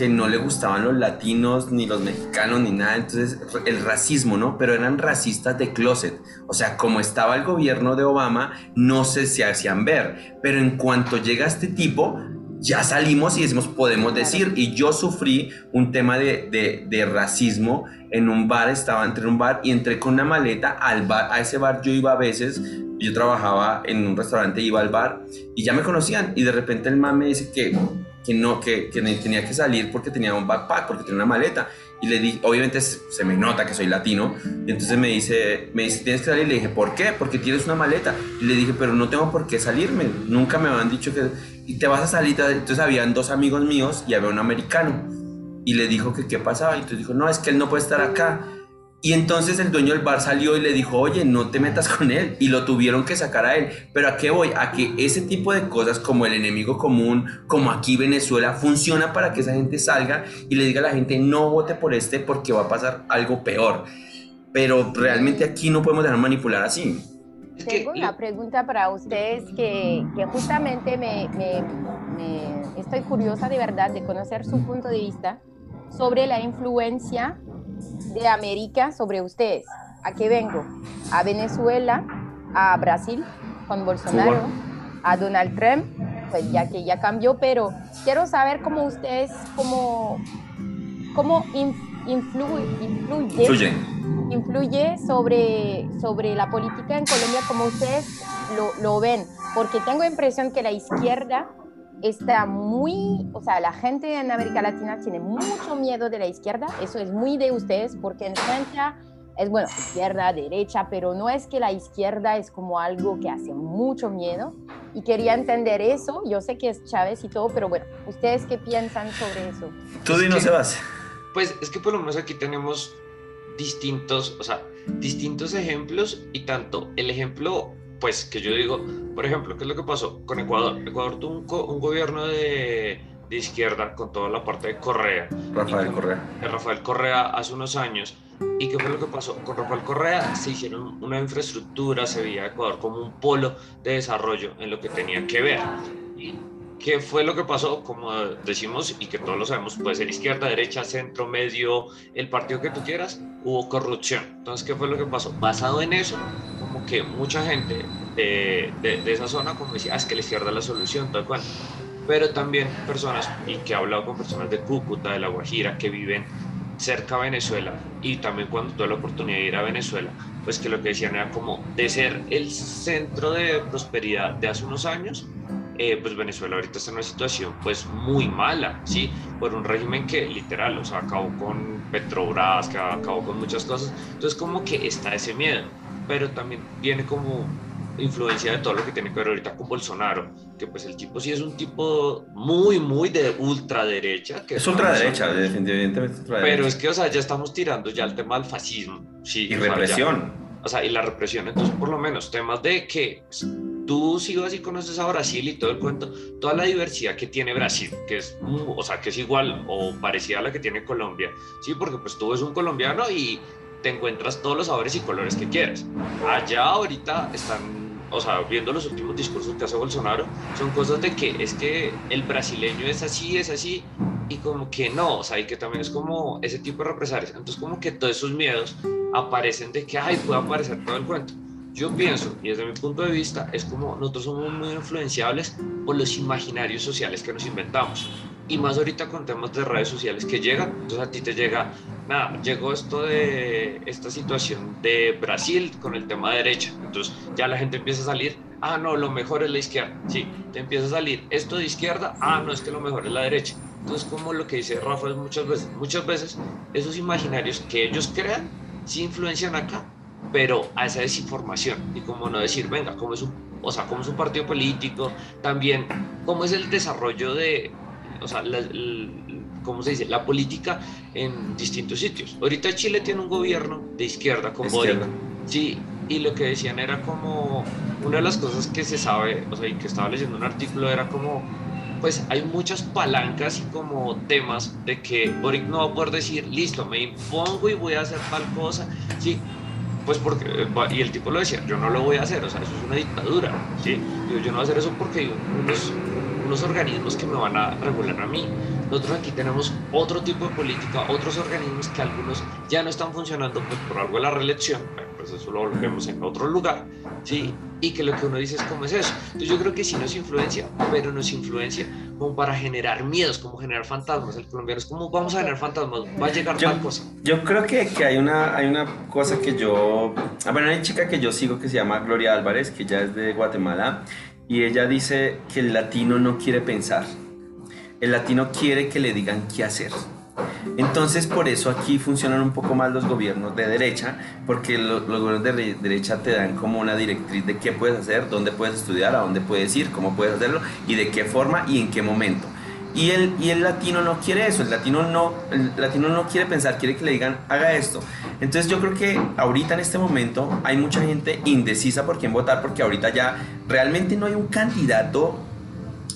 que no le gustaban los latinos, ni los mexicanos, ni nada. Entonces, el racismo, ¿no? Pero eran racistas de closet. O sea, como estaba el gobierno de Obama, no se, se hacían ver. Pero en cuanto llega este tipo, ya salimos y decimos, podemos decir. Y yo sufrí un tema de, de, racismo en un bar, estaba entre un bar y entré con una maleta al bar. A ese bar yo iba a veces, yo trabajaba en un restaurante, iba al bar y ya me conocían. Y de repente el man me dice que que no, que, que, tenía que salir porque tenía un backpack, porque tenía una maleta. Y le di, obviamente se me nota que soy latino. Y entonces me dice, me dice, tienes que salir. Y le dije, ¿por qué? Porque tienes una maleta. Y le dije, pero no tengo por qué salirme. Nunca me habían dicho que... Y te vas a salir. Entonces habían dos amigos míos y había un americano. Y le dijo que qué pasaba. Y entonces dijo, no, es que él no puede estar acá. Y entonces el dueño del bar salió y le dijo, oye, no te metas con él. Y lo tuvieron que sacar a él. Pero ¿a qué voy? A que ese tipo de cosas como el enemigo común, como aquí Venezuela, funciona para que esa gente salga y le diga a la gente, no vote por este porque va a pasar algo peor. Pero realmente aquí no podemos dejar manipular así. Tengo una pregunta para ustedes que, que justamente me, me, me estoy curiosa de verdad de conocer su punto de vista sobre la influencia de América sobre ustedes. ¿A qué vengo? A Venezuela, a Brasil con Bolsonaro, a Donald Trump, pues ya que ya cambió, pero quiero saber cómo ustedes, cómo, cómo influye, influye, influye, sobre, sobre la política en Colombia, como ustedes lo, lo ven, porque tengo impresión que la izquierda está muy, o sea, la gente en América Latina tiene mucho miedo de la izquierda, eso es muy de ustedes, porque en Francia es, bueno, izquierda, derecha, pero no es que la izquierda es como algo que hace mucho miedo. Y quería entender eso, yo sé que es Chávez y todo, pero bueno, ¿ustedes qué piensan sobre eso? Tú dinos, Sebas. Pues es que por lo menos aquí tenemos distintos, o sea, distintos ejemplos y tanto el ejemplo pues que yo digo, por ejemplo, ¿qué es lo que pasó con Ecuador? Ecuador tuvo un, gobierno de, de, izquierda con toda la parte de Correa. Rafael Correa. Rafael Correa hace unos años. ¿Y qué fue lo que pasó? Con Rafael Correa se hicieron una infraestructura, se veía Ecuador como un polo de desarrollo en lo que tenía que ver. ¿Y qué fue lo que pasó? Como decimos y que todos lo sabemos, puede ser izquierda, derecha, centro, medio, el partido que tú quieras, hubo corrupción. Entonces, ¿qué fue lo que pasó? Basado en eso, que mucha gente de, de, esa zona como decía, ah, es que la izquierda es la solución, tal cual. Pero también personas, y que he hablado con personas de Cúcuta, de La Guajira, que viven cerca a Venezuela, y también cuando tuve la oportunidad de ir a Venezuela, pues que lo que decían era como de ser el centro de prosperidad de hace unos años, eh, pues Venezuela ahorita está en una situación pues muy mala, ¿sí? Por un régimen que literal, o sea, acabó con Petrobras, que acabó con muchas cosas, entonces como que está ese miedo pero también viene como influencia de todo lo que tiene que ver ahorita con Bolsonaro, que pues el tipo sí es un tipo muy, muy de ultraderecha. Que es ultraderecha, definitivamente ultraderecha. Pero es que, o sea, ya estamos tirando ya el tema del fascismo. Sí, y represión. o sea, y la represión. Entonces, por lo menos, temas de que tú si vas y conoces a Brasil y todo el cuento, toda la diversidad que tiene Brasil, que es, o sea, que es igual o parecida a la que tiene Colombia, sí, porque pues tú eres un colombiano y te encuentras todos los sabores y colores que quieres. Allá ahorita están, o sea, viendo los últimos discursos que hace Bolsonaro, son cosas de que es que el brasileño es así, es así, y como que no, o sea, y que también es como ese tipo de represalias. Entonces como que todos esos miedos aparecen de que, ay, puede aparecer todo el cuento. Yo pienso, y desde mi punto de vista, es como nosotros somos muy influenciables por los imaginarios sociales que nos inventamos. Y más ahorita con temas de redes sociales que llegan, entonces a ti te llega, nada, llegó esto de esta situación de Brasil con el tema de derecha, entonces ya la gente empieza a salir, ah, no, lo mejor es la izquierda, sí, te empieza a salir esto de izquierda, ah, no, es que lo mejor es la derecha. Entonces, como lo que dice Rafa muchas veces, muchas veces esos imaginarios que ellos crean, sí influencian acá, pero a esa desinformación y como no decir, venga, como es un, o sea, como es un partido político, también cómo es el desarrollo de o sea, la, ¿cómo se dice? La política en distintos sitios. Ahorita Chile tiene un gobierno de izquierda con Boric. Sí, y lo que decían era como, una de las cosas que se sabe, o sea, y que estaba leyendo un artículo era como, pues hay muchas palancas y como temas de que Boric no va a poder decir, listo, me impongo y voy a hacer tal cosa, sí, pues porque, y el tipo lo decía, yo no lo voy a hacer, o sea, eso es una dictadura, ¿sí? yo no voy a hacer eso porque unos, unos organismos que me van a regular a mí. Nosotros aquí tenemos otro tipo de política, otros organismos que algunos ya no están funcionando pues, por algo de la reelección, pues eso lo vemos en otro lugar, ¿sí? Y que lo que uno dice es cómo es eso. Entonces yo creo que sí nos influencia, pero nos influencia como para generar miedos, como generar fantasmas. El colombiano es como vamos a generar fantasmas, va a llegar tal cosa. Yo creo que, que, hay, una, hay una cosa que yo... Ah, bueno, hay una chica que yo sigo que se llama Gloria Álvarez, que ya es de Guatemala, y ella dice que el latino no quiere pensar. El latino quiere que le digan qué hacer. Entonces, por eso aquí funcionan un poco más los gobiernos de derecha, porque los gobiernos de derecha te dan como una directriz de qué puedes hacer, dónde puedes estudiar, a dónde puedes ir, cómo puedes hacerlo y de qué forma y en qué momento. Y el, y el latino no quiere eso, el latino no, latino no quiere pensar, quiere que le digan, haga esto. Entonces yo creo que ahorita en este momento hay mucha gente indecisa por quién votar, porque ahorita ya realmente no hay un candidato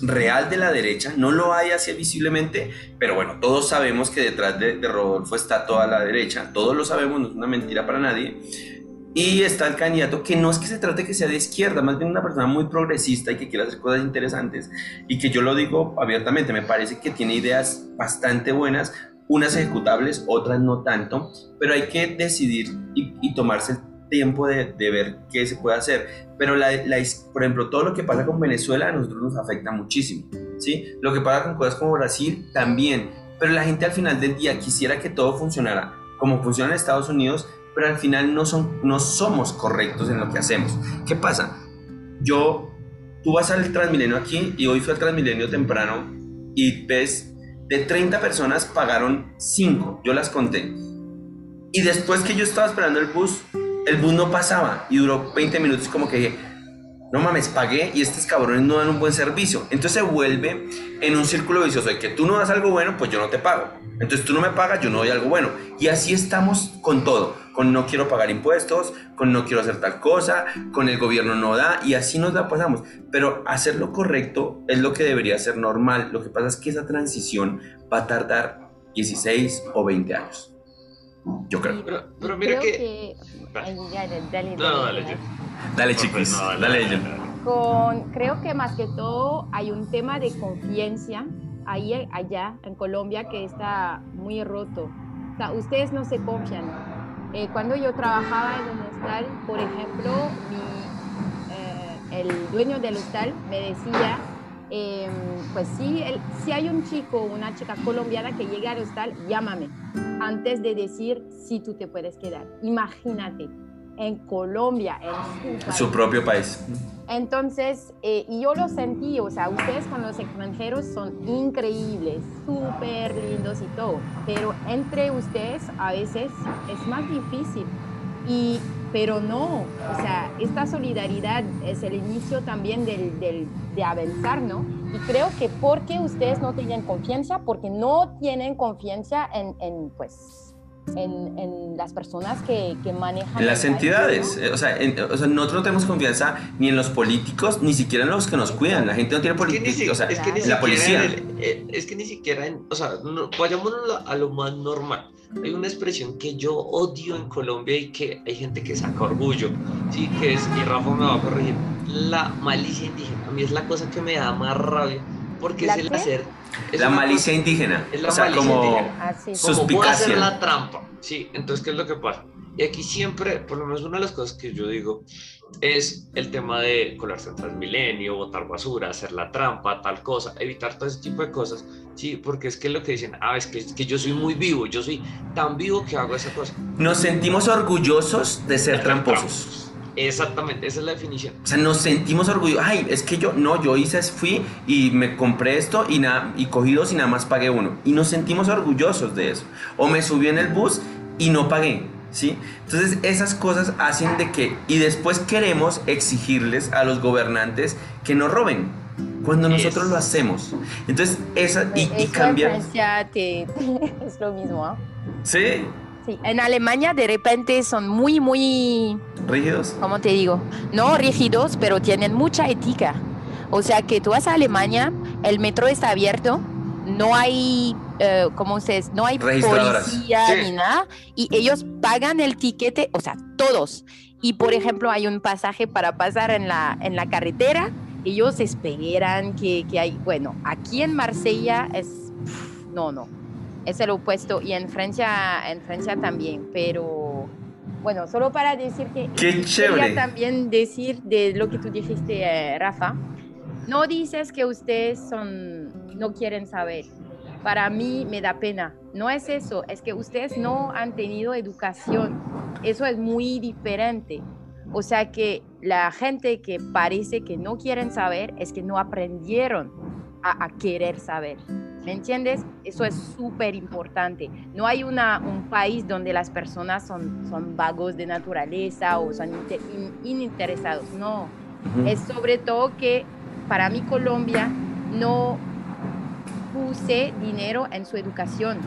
real de la derecha, no lo hay así visiblemente, pero bueno, todos sabemos que detrás de, Rodolfo está toda la derecha, todos lo sabemos, no es una mentira para nadie. Y está el candidato que no es que se trate que sea de izquierda, más bien una persona muy progresista y que quiere hacer cosas interesantes. Y que yo lo digo abiertamente, me parece que tiene ideas bastante buenas, unas ejecutables, otras no tanto, pero hay que decidir y, tomarse tiempo de, de, ver qué se puede hacer. Pero, la, la, por ejemplo, todo lo que pasa con Venezuela a nosotros nos afecta muchísimo. ¿sí? Lo que pasa con cosas como Brasil también. Pero la gente al final del día quisiera que todo funcionara como funciona en Estados Unidos, pero al final no, son, no somos correctos en lo que hacemos. ¿Qué pasa? Yo, tú vas al Transmilenio aquí y hoy fui al Transmilenio temprano y ves, de 30 personas pagaron 5, yo las conté. Y después que yo estaba esperando el bus, el bus no pasaba y duró 20 minutos como que dije, no mames, pagué y estos cabrones no dan un buen servicio. Entonces se vuelve en un círculo vicioso de que tú no das algo bueno, pues yo no te pago. Entonces tú no me pagas, yo no doy algo bueno. Y así estamos con todo, con no quiero pagar impuestos, con no quiero hacer tal cosa, con el gobierno no da y así nos la pasamos. Pero hacer lo correcto es lo que debería ser normal. Lo que pasa es que esa transición va a tardar 16 o 20 años. Yo creo. Pero, mira que... dale, dale, no, dale, dale, chicos. dale, Con, creo que más que todo hay un tema de confianza ahí allá en Colombia que está muy roto. O sea, ustedes no se confían. Eh, cuando yo trabajaba en un hostal, por ejemplo, eh, el dueño del hostal me decía Em, pues sí, si hay un chico o una chica colombiana que llegue al hostal, llámame antes de decir si tú te puedes quedar. Imagínate, en Colombia, en su, propio país. Entonces, eh, y yo lo sentí, o sea, ustedes con los extranjeros son increíbles, súper lindos y todo, pero entre ustedes a veces es más difícil. Y pero no, o sea, esta solidaridad es el inicio también del, del, de avanzar, ¿no? Y creo que porque ustedes no tienen confianza, porque no tienen confianza en, en pues, en, en, las personas que, que manejan. En las entidades. O, sea, o, sea, nosotros no tenemos confianza ni en los políticos, ni siquiera en los que nos cuidan. La gente no tiene política. O sea, es que ni la policía. Eh, es que ni siquiera en. O sea, no, vayámonos a lo más normal hay una expresión que yo odio en Colombia y que hay gente que saca orgullo, ¿sí? que es, y Rafa me va a corregir, la malicia indígena. A mí es la cosa que me da más rabia, porque es el hacer... la malicia indígena. Es la o sea, malicia como indígena. Ah, como hacer la trampa. Sí, entonces, ¿qué es lo que pasa? Y aquí siempre, por lo menos una de las cosas que yo digo, es el tema de colarse en Transmilenio, botar basura, hacer la trampa, tal cosa, evitar todo ese tipo de cosas, sí, porque es que lo que dicen, ah, es que, es que yo soy muy vivo, yo soy tan vivo que hago esa cosa. Nos sentimos orgullosos de ser tramposos. Exactamente, esa es la definición. O sea, nos sentimos orgullosos. Ay, es que yo, no, yo hice, fui y me compré esto y, nada, y cogí dos y nada más pagué uno. Y nos sentimos orgullosos de eso. O me subí en el bus y no pagué ¿sí? Entonces esas cosas hacen de que, y después queremos exigirles a los gobernantes que no roben, cuando nosotros lo hacemos. Entonces esa, y, y cambia... es lo mismo. Sí, Sí, en Alemania de repente son muy, muy... ¿Rígidos? ¿Cómo te digo? No rígidos, pero tienen mucha ética. O sea que tú vas a Alemania, el metro está abierto, no hay, eh, ¿cómo se dice? No hay policía ni nada, y ellos pagan el tiquete, o sea, todos. Y por ejemplo, hay un pasaje para pasar en la, en la carretera, ellos esperan que, que hay, bueno, aquí en Marsella es, no, no, es el opuesto, y en Francia, en Francia también, pero bueno, solo para decir que... Qué chévere. Quería también decir de lo que tú dijiste, eh, Rafa, no dices que ustedes son, no quieren saber. Para mí me da pena. No es eso, es que ustedes no han tenido educación. Eso es muy diferente. O sea que la gente que parece que no quieren saber es que no aprendieron a, querer saber. ¿Me entiendes? Eso es súper importante. No hay una, un país donde las personas son, son vagos de naturaleza o son ininteresados. No. Es sobre todo que para mí Colombia no puse dinero en su educación.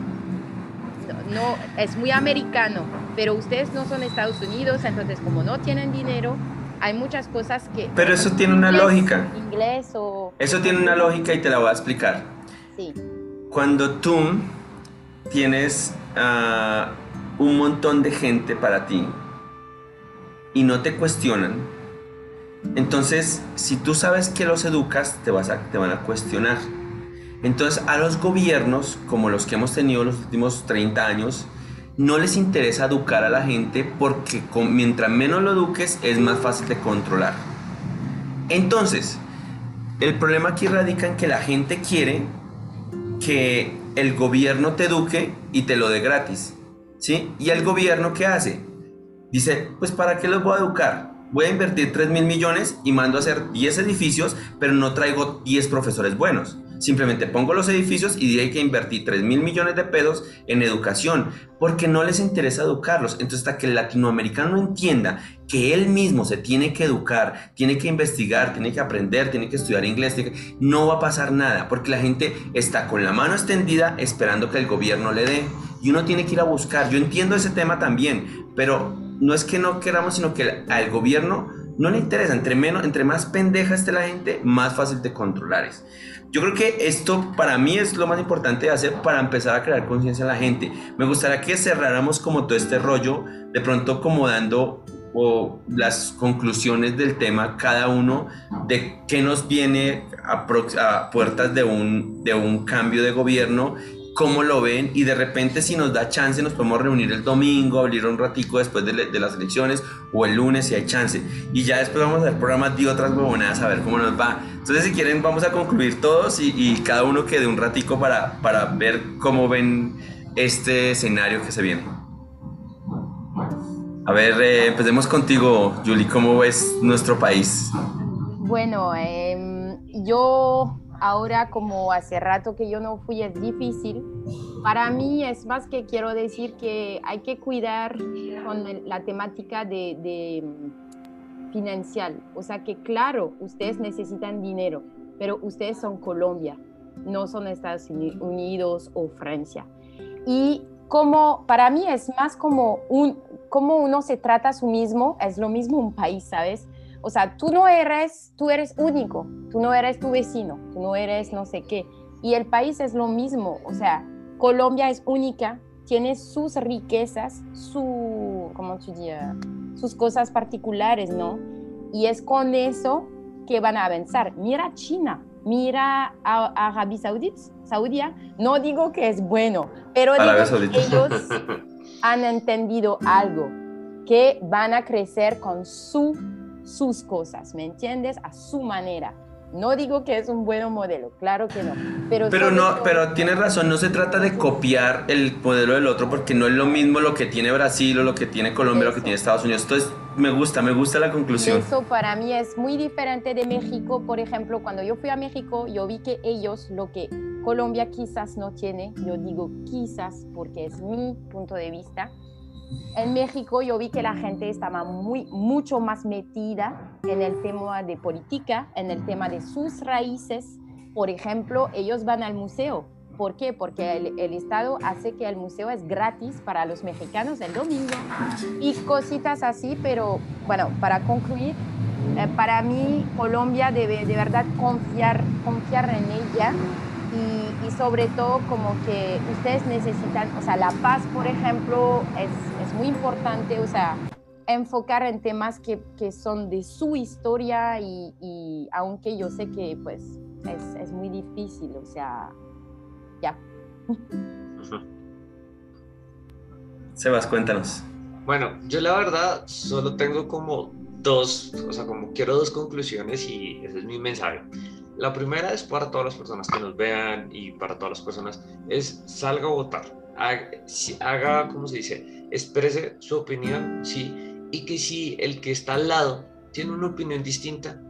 No, es muy americano, pero ustedes no son Estados Unidos, entonces como no tienen dinero, hay muchas cosas que... Pero eso tiene una lógica. Inglés o... Eso tiene una lógica y te la voy a explicar. Sí. Cuando tú tienes ah, un montón de gente para ti y no te cuestionan, entonces, si tú sabes que los educas, te, vas a, te van a cuestionar. Entonces, a los gobiernos, como los que hemos tenido los últimos 30 años, no les interesa educar a la gente porque mientras menos lo eduques es más fácil de controlar. Entonces, el problema aquí radica en que la gente quiere que el gobierno te eduque y te lo dé gratis. ¿Sí? ¿Y el gobierno qué hace? Dice, pues ¿para qué los voy a educar? Voy a invertir 3 mil millones y mando a hacer 10 edificios, pero no traigo 10 profesores buenos. Simplemente pongo los edificios y diré que invertí 3 mil millones de pesos en educación, porque no les interesa educarlos. Entonces, hasta que el latinoamericano no entienda que él mismo se tiene que educar, tiene que investigar, tiene que aprender, tiene que estudiar inglés, no va a pasar nada, porque la gente está con la mano extendida esperando que el gobierno le dé. Y uno tiene que ir a buscar. Yo entiendo ese tema también, pero no es que no queramos, sino que al gobierno no le interesa. Entre, menos, entre más pendeja esté la gente, más fácil de controlar es. Yo creo que esto para mí es lo más importante de hacer para empezar a crear conciencia en la gente. Me gustaría que cerráramos como todo este rollo, de pronto como dando o las conclusiones del tema cada uno de qué nos viene a, a puertas de un, de un cambio de gobierno cómo lo ven y de repente si nos da chance nos podemos reunir el domingo, abrir un ratico después de, las elecciones o el lunes si hay chance. Y ya después vamos a hacer programas de otras huevonadas a ver cómo nos va. Entonces si quieren vamos a concluir todos y, cada uno quede un ratico para, para ver cómo ven este escenario que se viene. A ver, eh, empecemos contigo, Julie, ¿cómo ves nuestro país? Bueno, em, yo ahora como hace rato que yo no fui es difícil. Para mí es más que quiero decir que hay que cuidar con la temática de, de mm, financiar. O sea que claro, ustedes necesitan dinero, pero ustedes son Colombia, no son Estados Unidos o Francia. Y como para mí es más como un como uno se trata a sí mismo, es lo mismo un país, ¿sabes? O sea, tú no eres, tú eres único, tú no eres tu vecino, tú no eres no sé qué. Y el país es lo mismo, o sea, Colombia es única, tiene sus riquezas, su, ¿cómo te diría? sus cosas particulares, ¿no? Y es con eso que van a avanzar. Mira China, mira a, Arabia Saudita, Saudia, no digo que es bueno, pero digo que ellos han entendido algo, que van a crecer con su sus cosas, ¿me entiendes? A su manera. No digo que es un buen modelo, claro que no. Pero, pero no, pero tienes razón, no se trata de copiar el modelo del otro porque no es lo mismo lo que tiene Brasil o lo que tiene Colombia o lo que tiene Estados Unidos. Entonces, me gusta, me gusta la conclusión. Eso para mí es muy diferente de México. Por ejemplo, cuando yo fui a México, yo vi que ellos, lo que Colombia quizás no tiene, yo digo quizás porque es mi punto de vista, en México yo vi que la gente estaba muy, mucho más metida en el tema de política, en el tema de sus raíces. Por ejemplo, ellos van al museo ¿Por qué? Porque el, el, Estado hace que el museo es gratis para los mexicanos el domingo y cositas así, pero bueno, para concluir, eh, para mí Colombia debe de verdad confiar, confiar en ella y, y, sobre todo como que ustedes necesitan, o sea, la paz, por ejemplo, es, es muy importante, o sea, enfocar en temas que, que son de su historia y, y, aunque yo sé que pues es, es muy difícil, o sea, ya. Sebas, cuéntanos. Bueno, yo la verdad solo tengo como dos, o sea, como quiero dos conclusiones y ese es mi mensaje. La primera es para todas las personas que nos vean y para todas las personas, es salga a votar, haga, haga ¿cómo se dice? Exprese su opinión, sí, y que si el que está al lado tiene una opinión distinta,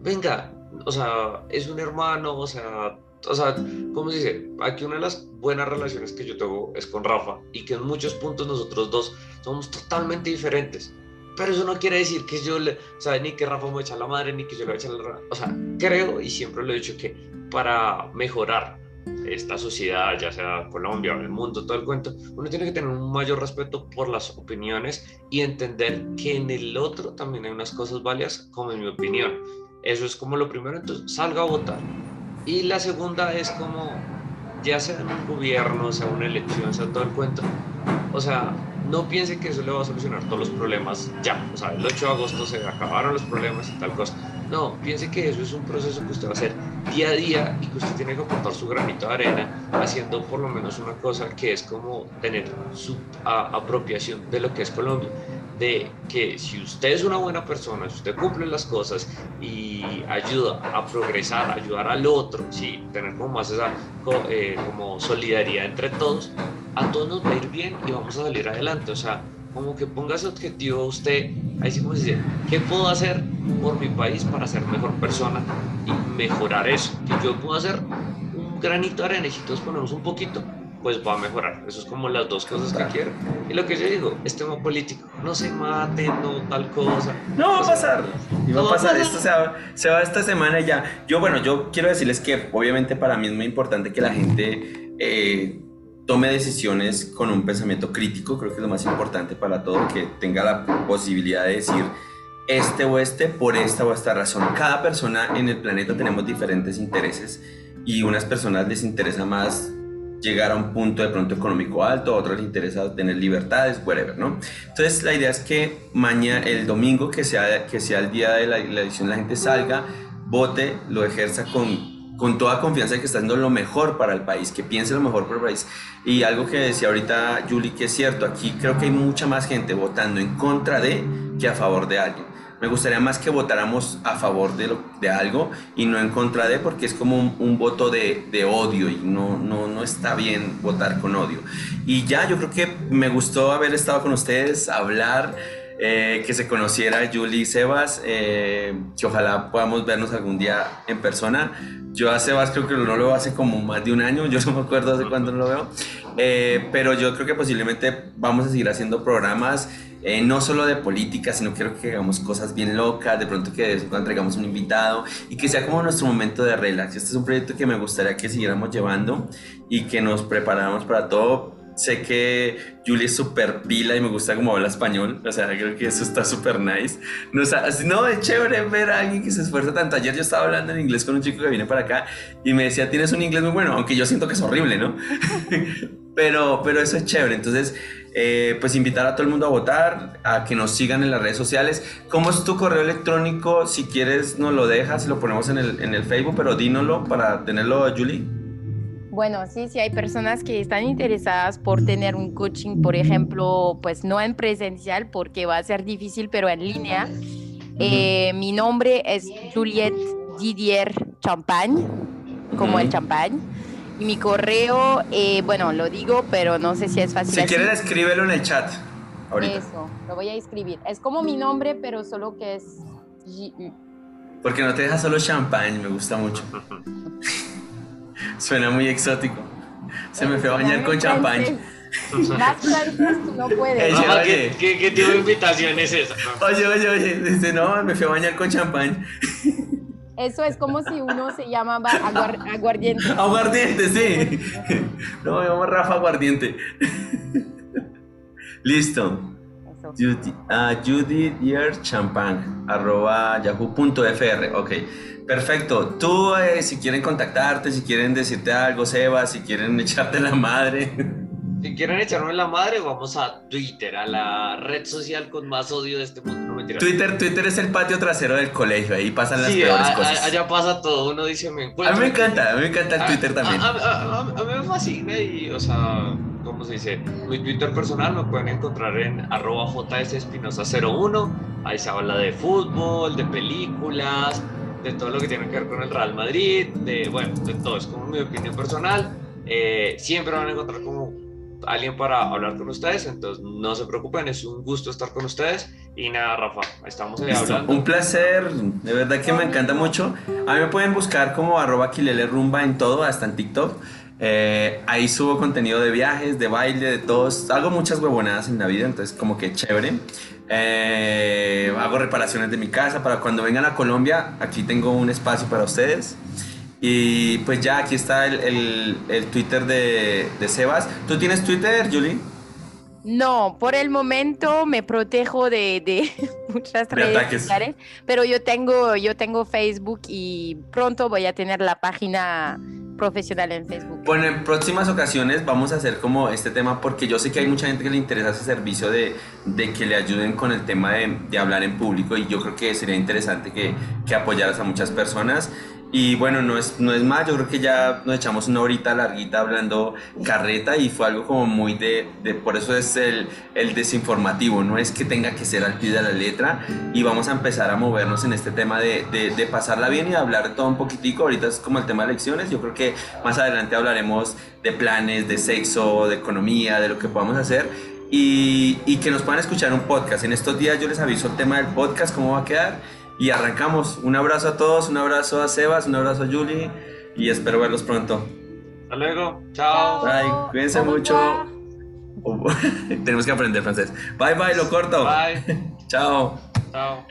venga, o sea, es un hermano, o sea, o sea, ¿cómo se dice? Aquí una de las buenas relaciones que yo tengo es con Rafa y que en muchos puntos nosotros dos somos totalmente diferentes. Pero eso no quiere decir que yo le, o sea, ni que Rafa me echa la madre, ni que yo le eche la O sea, creo y siempre lo he dicho que para mejorar esta sociedad, ya sea Colombia el mundo, todo el cuento, uno tiene que tener un mayor respeto por las opiniones y entender que en el otro también hay unas cosas válidas, como en mi opinión. Eso es como lo primero, entonces salga a votar. Y la segunda es como, ya sea en un gobierno, sea una elección, sea todo el cuento, o sea, no piense que eso le va a solucionar todos los problemas ya. O sea, el 8 de agosto se acabaron los problemas y tal cosa. No, piense que eso es un proceso que usted va a hacer día a día y que usted tiene que aportar su granito de arena haciendo por lo menos una cosa que es como tener su apropiación de lo que es Colombia. De que si usted es una buena persona, si usted cumple las cosas y ayuda a progresar, ayudar al otro, sí, tener como más esa eh, como solidaridad entre todos, a todos nos va a ir bien y vamos a salir adelante. O sea, como que ponga ese objetivo usted, ahí sí como dice, ¿qué puedo hacer por mi país para ser mejor persona y mejorar eso? Que yo puedo hacer un granito de arena y si todos ponemos un poquito, pues va a mejorar. Eso es como las dos cosas que quiero. Y lo que yo digo, es tema político. No se maten, no tal cosa. No va a pasar. Y va a pasar. Esto se va, se va esta semana ya. Yo, bueno, yo quiero decirles que obviamente para mí es muy importante que la gente... Eh, tome decisiones con un pensamiento crítico, creo que es lo más importante para todo, que tenga la posibilidad de decir este o este por esta o esta razón. Cada persona en el planeta tenemos diferentes intereses y unas personas les interesa más llegar a un punto de pronto económico alto, a otros les interesa tener libertades, whatever, ¿no? Entonces la idea es que mañana, el domingo, que sea, que sea el día de la, la la gente salga, vote, lo ejerza con con toda confianza de que está haciendo lo mejor para el país, que piense lo mejor para el país. Y algo que decía ahorita Julie, que es cierto, aquí creo que hay mucha más gente votando en contra de que a favor de alguien. Me gustaría más que votáramos a favor de, lo, de algo y no en contra de, porque es como un, un voto de, de, odio y no, no, no está bien votar con odio. Y ya, yo creo que me gustó haber estado con ustedes, hablar. Eh, que se conociera Julie y Sebas, eh, que ojalá podamos vernos algún día en persona. Yo a Sebas creo que no lo veo hace como más de un año, yo no me acuerdo hace cuánto no lo veo, eh, pero yo creo que posiblemente vamos a seguir haciendo programas, no solo de política, sino quiero que hagamos cosas bien locas, de pronto que de un invitado y que sea como nuestro momento de relax. Este es un proyecto que me gustaría que siguiéramos llevando y que nos preparáramos para todo sé que Julie es súper pila y me gusta cómo habla español. O sea, creo que eso está súper nice. No, no, es chévere ver a alguien que se esfuerza tanto. Ayer yo estaba hablando en inglés con un chico que viene para acá y me decía, tienes un inglés muy bueno, aunque yo siento que es horrible, ¿no? pero, pero eso es chévere. Entonces, eh, pues invitar a todo el mundo a votar, a que nos sigan en las redes sociales. ¿Cómo es tu correo electrónico? Si quieres, nos lo dejas, lo ponemos en el, en el Facebook, pero dínoslo para tenerlo, Julie. Bueno, sí, sí hay personas que están interesadas por tener un coaching, por ejemplo, pues no en presencial porque va a ser difícil, pero en línea. Eh, mi nombre es Juliette Didier Champagne, como el champagne. Y mi correo, eh, bueno, lo digo, pero no sé si es fácil. Si quieres, escríbelo en el chat. Ahorita. Eso, lo voy a escribir. Es como mi nombre, pero solo que es Porque no te deja solo champagne, me gusta mucho. Suena muy exótico. Se me fue a bañar con champán. Más tú no puedes. Oye, oye. ¿Qué, qué, tipo de invitación es esa? Oye, oye, oye. Dice, no, me fui a bañar con champán. Eso es como si uno se llamaba aguardiente. Aguardiente, sí. No, me llamo Rafa Aguardiente. Listo. Judy, uh, Judy Champagne, arroba yahoo.fr. Ok, perfecto. Tú, eh, si quieren contactarte, si quieren decirte algo, Seba, si quieren echarte la madre. Si quieren echarme la madre, vamos a Twitter, a la red social con más odio de este mundo. No, Twitter, Twitter es el patio trasero del colegio, ahí pasan las peores cosas. allá pasa todo, uno dice, me encuentro. A mí me encanta, a mí me encanta el Twitter también. A, mí me fascina y, o sea, ¿cómo se dice? Mi Twitter personal me pueden encontrar en arroba jsespinosa01, ahí se habla de fútbol, de películas, de todo lo que tiene que ver con el Real Madrid, de, bueno, de todo, es como mi opinión personal. Eh, siempre van a encontrar como alguien para hablar con ustedes, entonces no se preocupen, es un gusto estar con ustedes. Y nada, Rafa, estamos ahí hablando. Un placer, de verdad que me encanta mucho. A mí me pueden buscar como arroba Rumba en todo, hasta en TikTok. Eh, ahí subo contenido de viajes, de baile, de todos. Hago muchas huevonadas en la vida, entonces como que chévere. Eh, hago reparaciones de mi casa para cuando vengan a Colombia. Aquí tengo un espacio para ustedes. Y pues ya aquí está el, el, Twitter de, de, Sebas. ¿Tú tienes Twitter, Julie? No, por el momento me protejo de, de muchas redes sociales, pero yo tengo, yo tengo Facebook y pronto voy a tener la página profesional en Facebook. Bueno, en próximas ocasiones vamos a hacer como este tema porque yo sé que hay mucha gente que le interesa ese servicio de, de que le ayuden con el tema de, de, hablar en público y yo creo que sería interesante que, que apoyaras a muchas personas. Y bueno, no es, no es más, yo creo que ya nos echamos una horita larguita hablando carreta y fue algo como muy de, de por eso es el, el, desinformativo, no es que tenga que ser al pie de la letra y vamos a empezar a movernos en este tema de, de, de pasarla bien y hablar todo un poquitico, ahorita es como el tema de elecciones, yo creo que más adelante hablaremos de planes, de sexo, de economía, de lo que podamos hacer y, y que nos puedan escuchar un podcast. En estos días yo les aviso el tema del podcast, cómo va a quedar y arrancamos. Un abrazo a todos, un abrazo a Sebas, un abrazo a Julie y espero verlos pronto. Hasta luego, chao. Bye, cuídense mucho. Tenemos que aprender francés. Bye bye, lo corto. Bye. chao. Chao.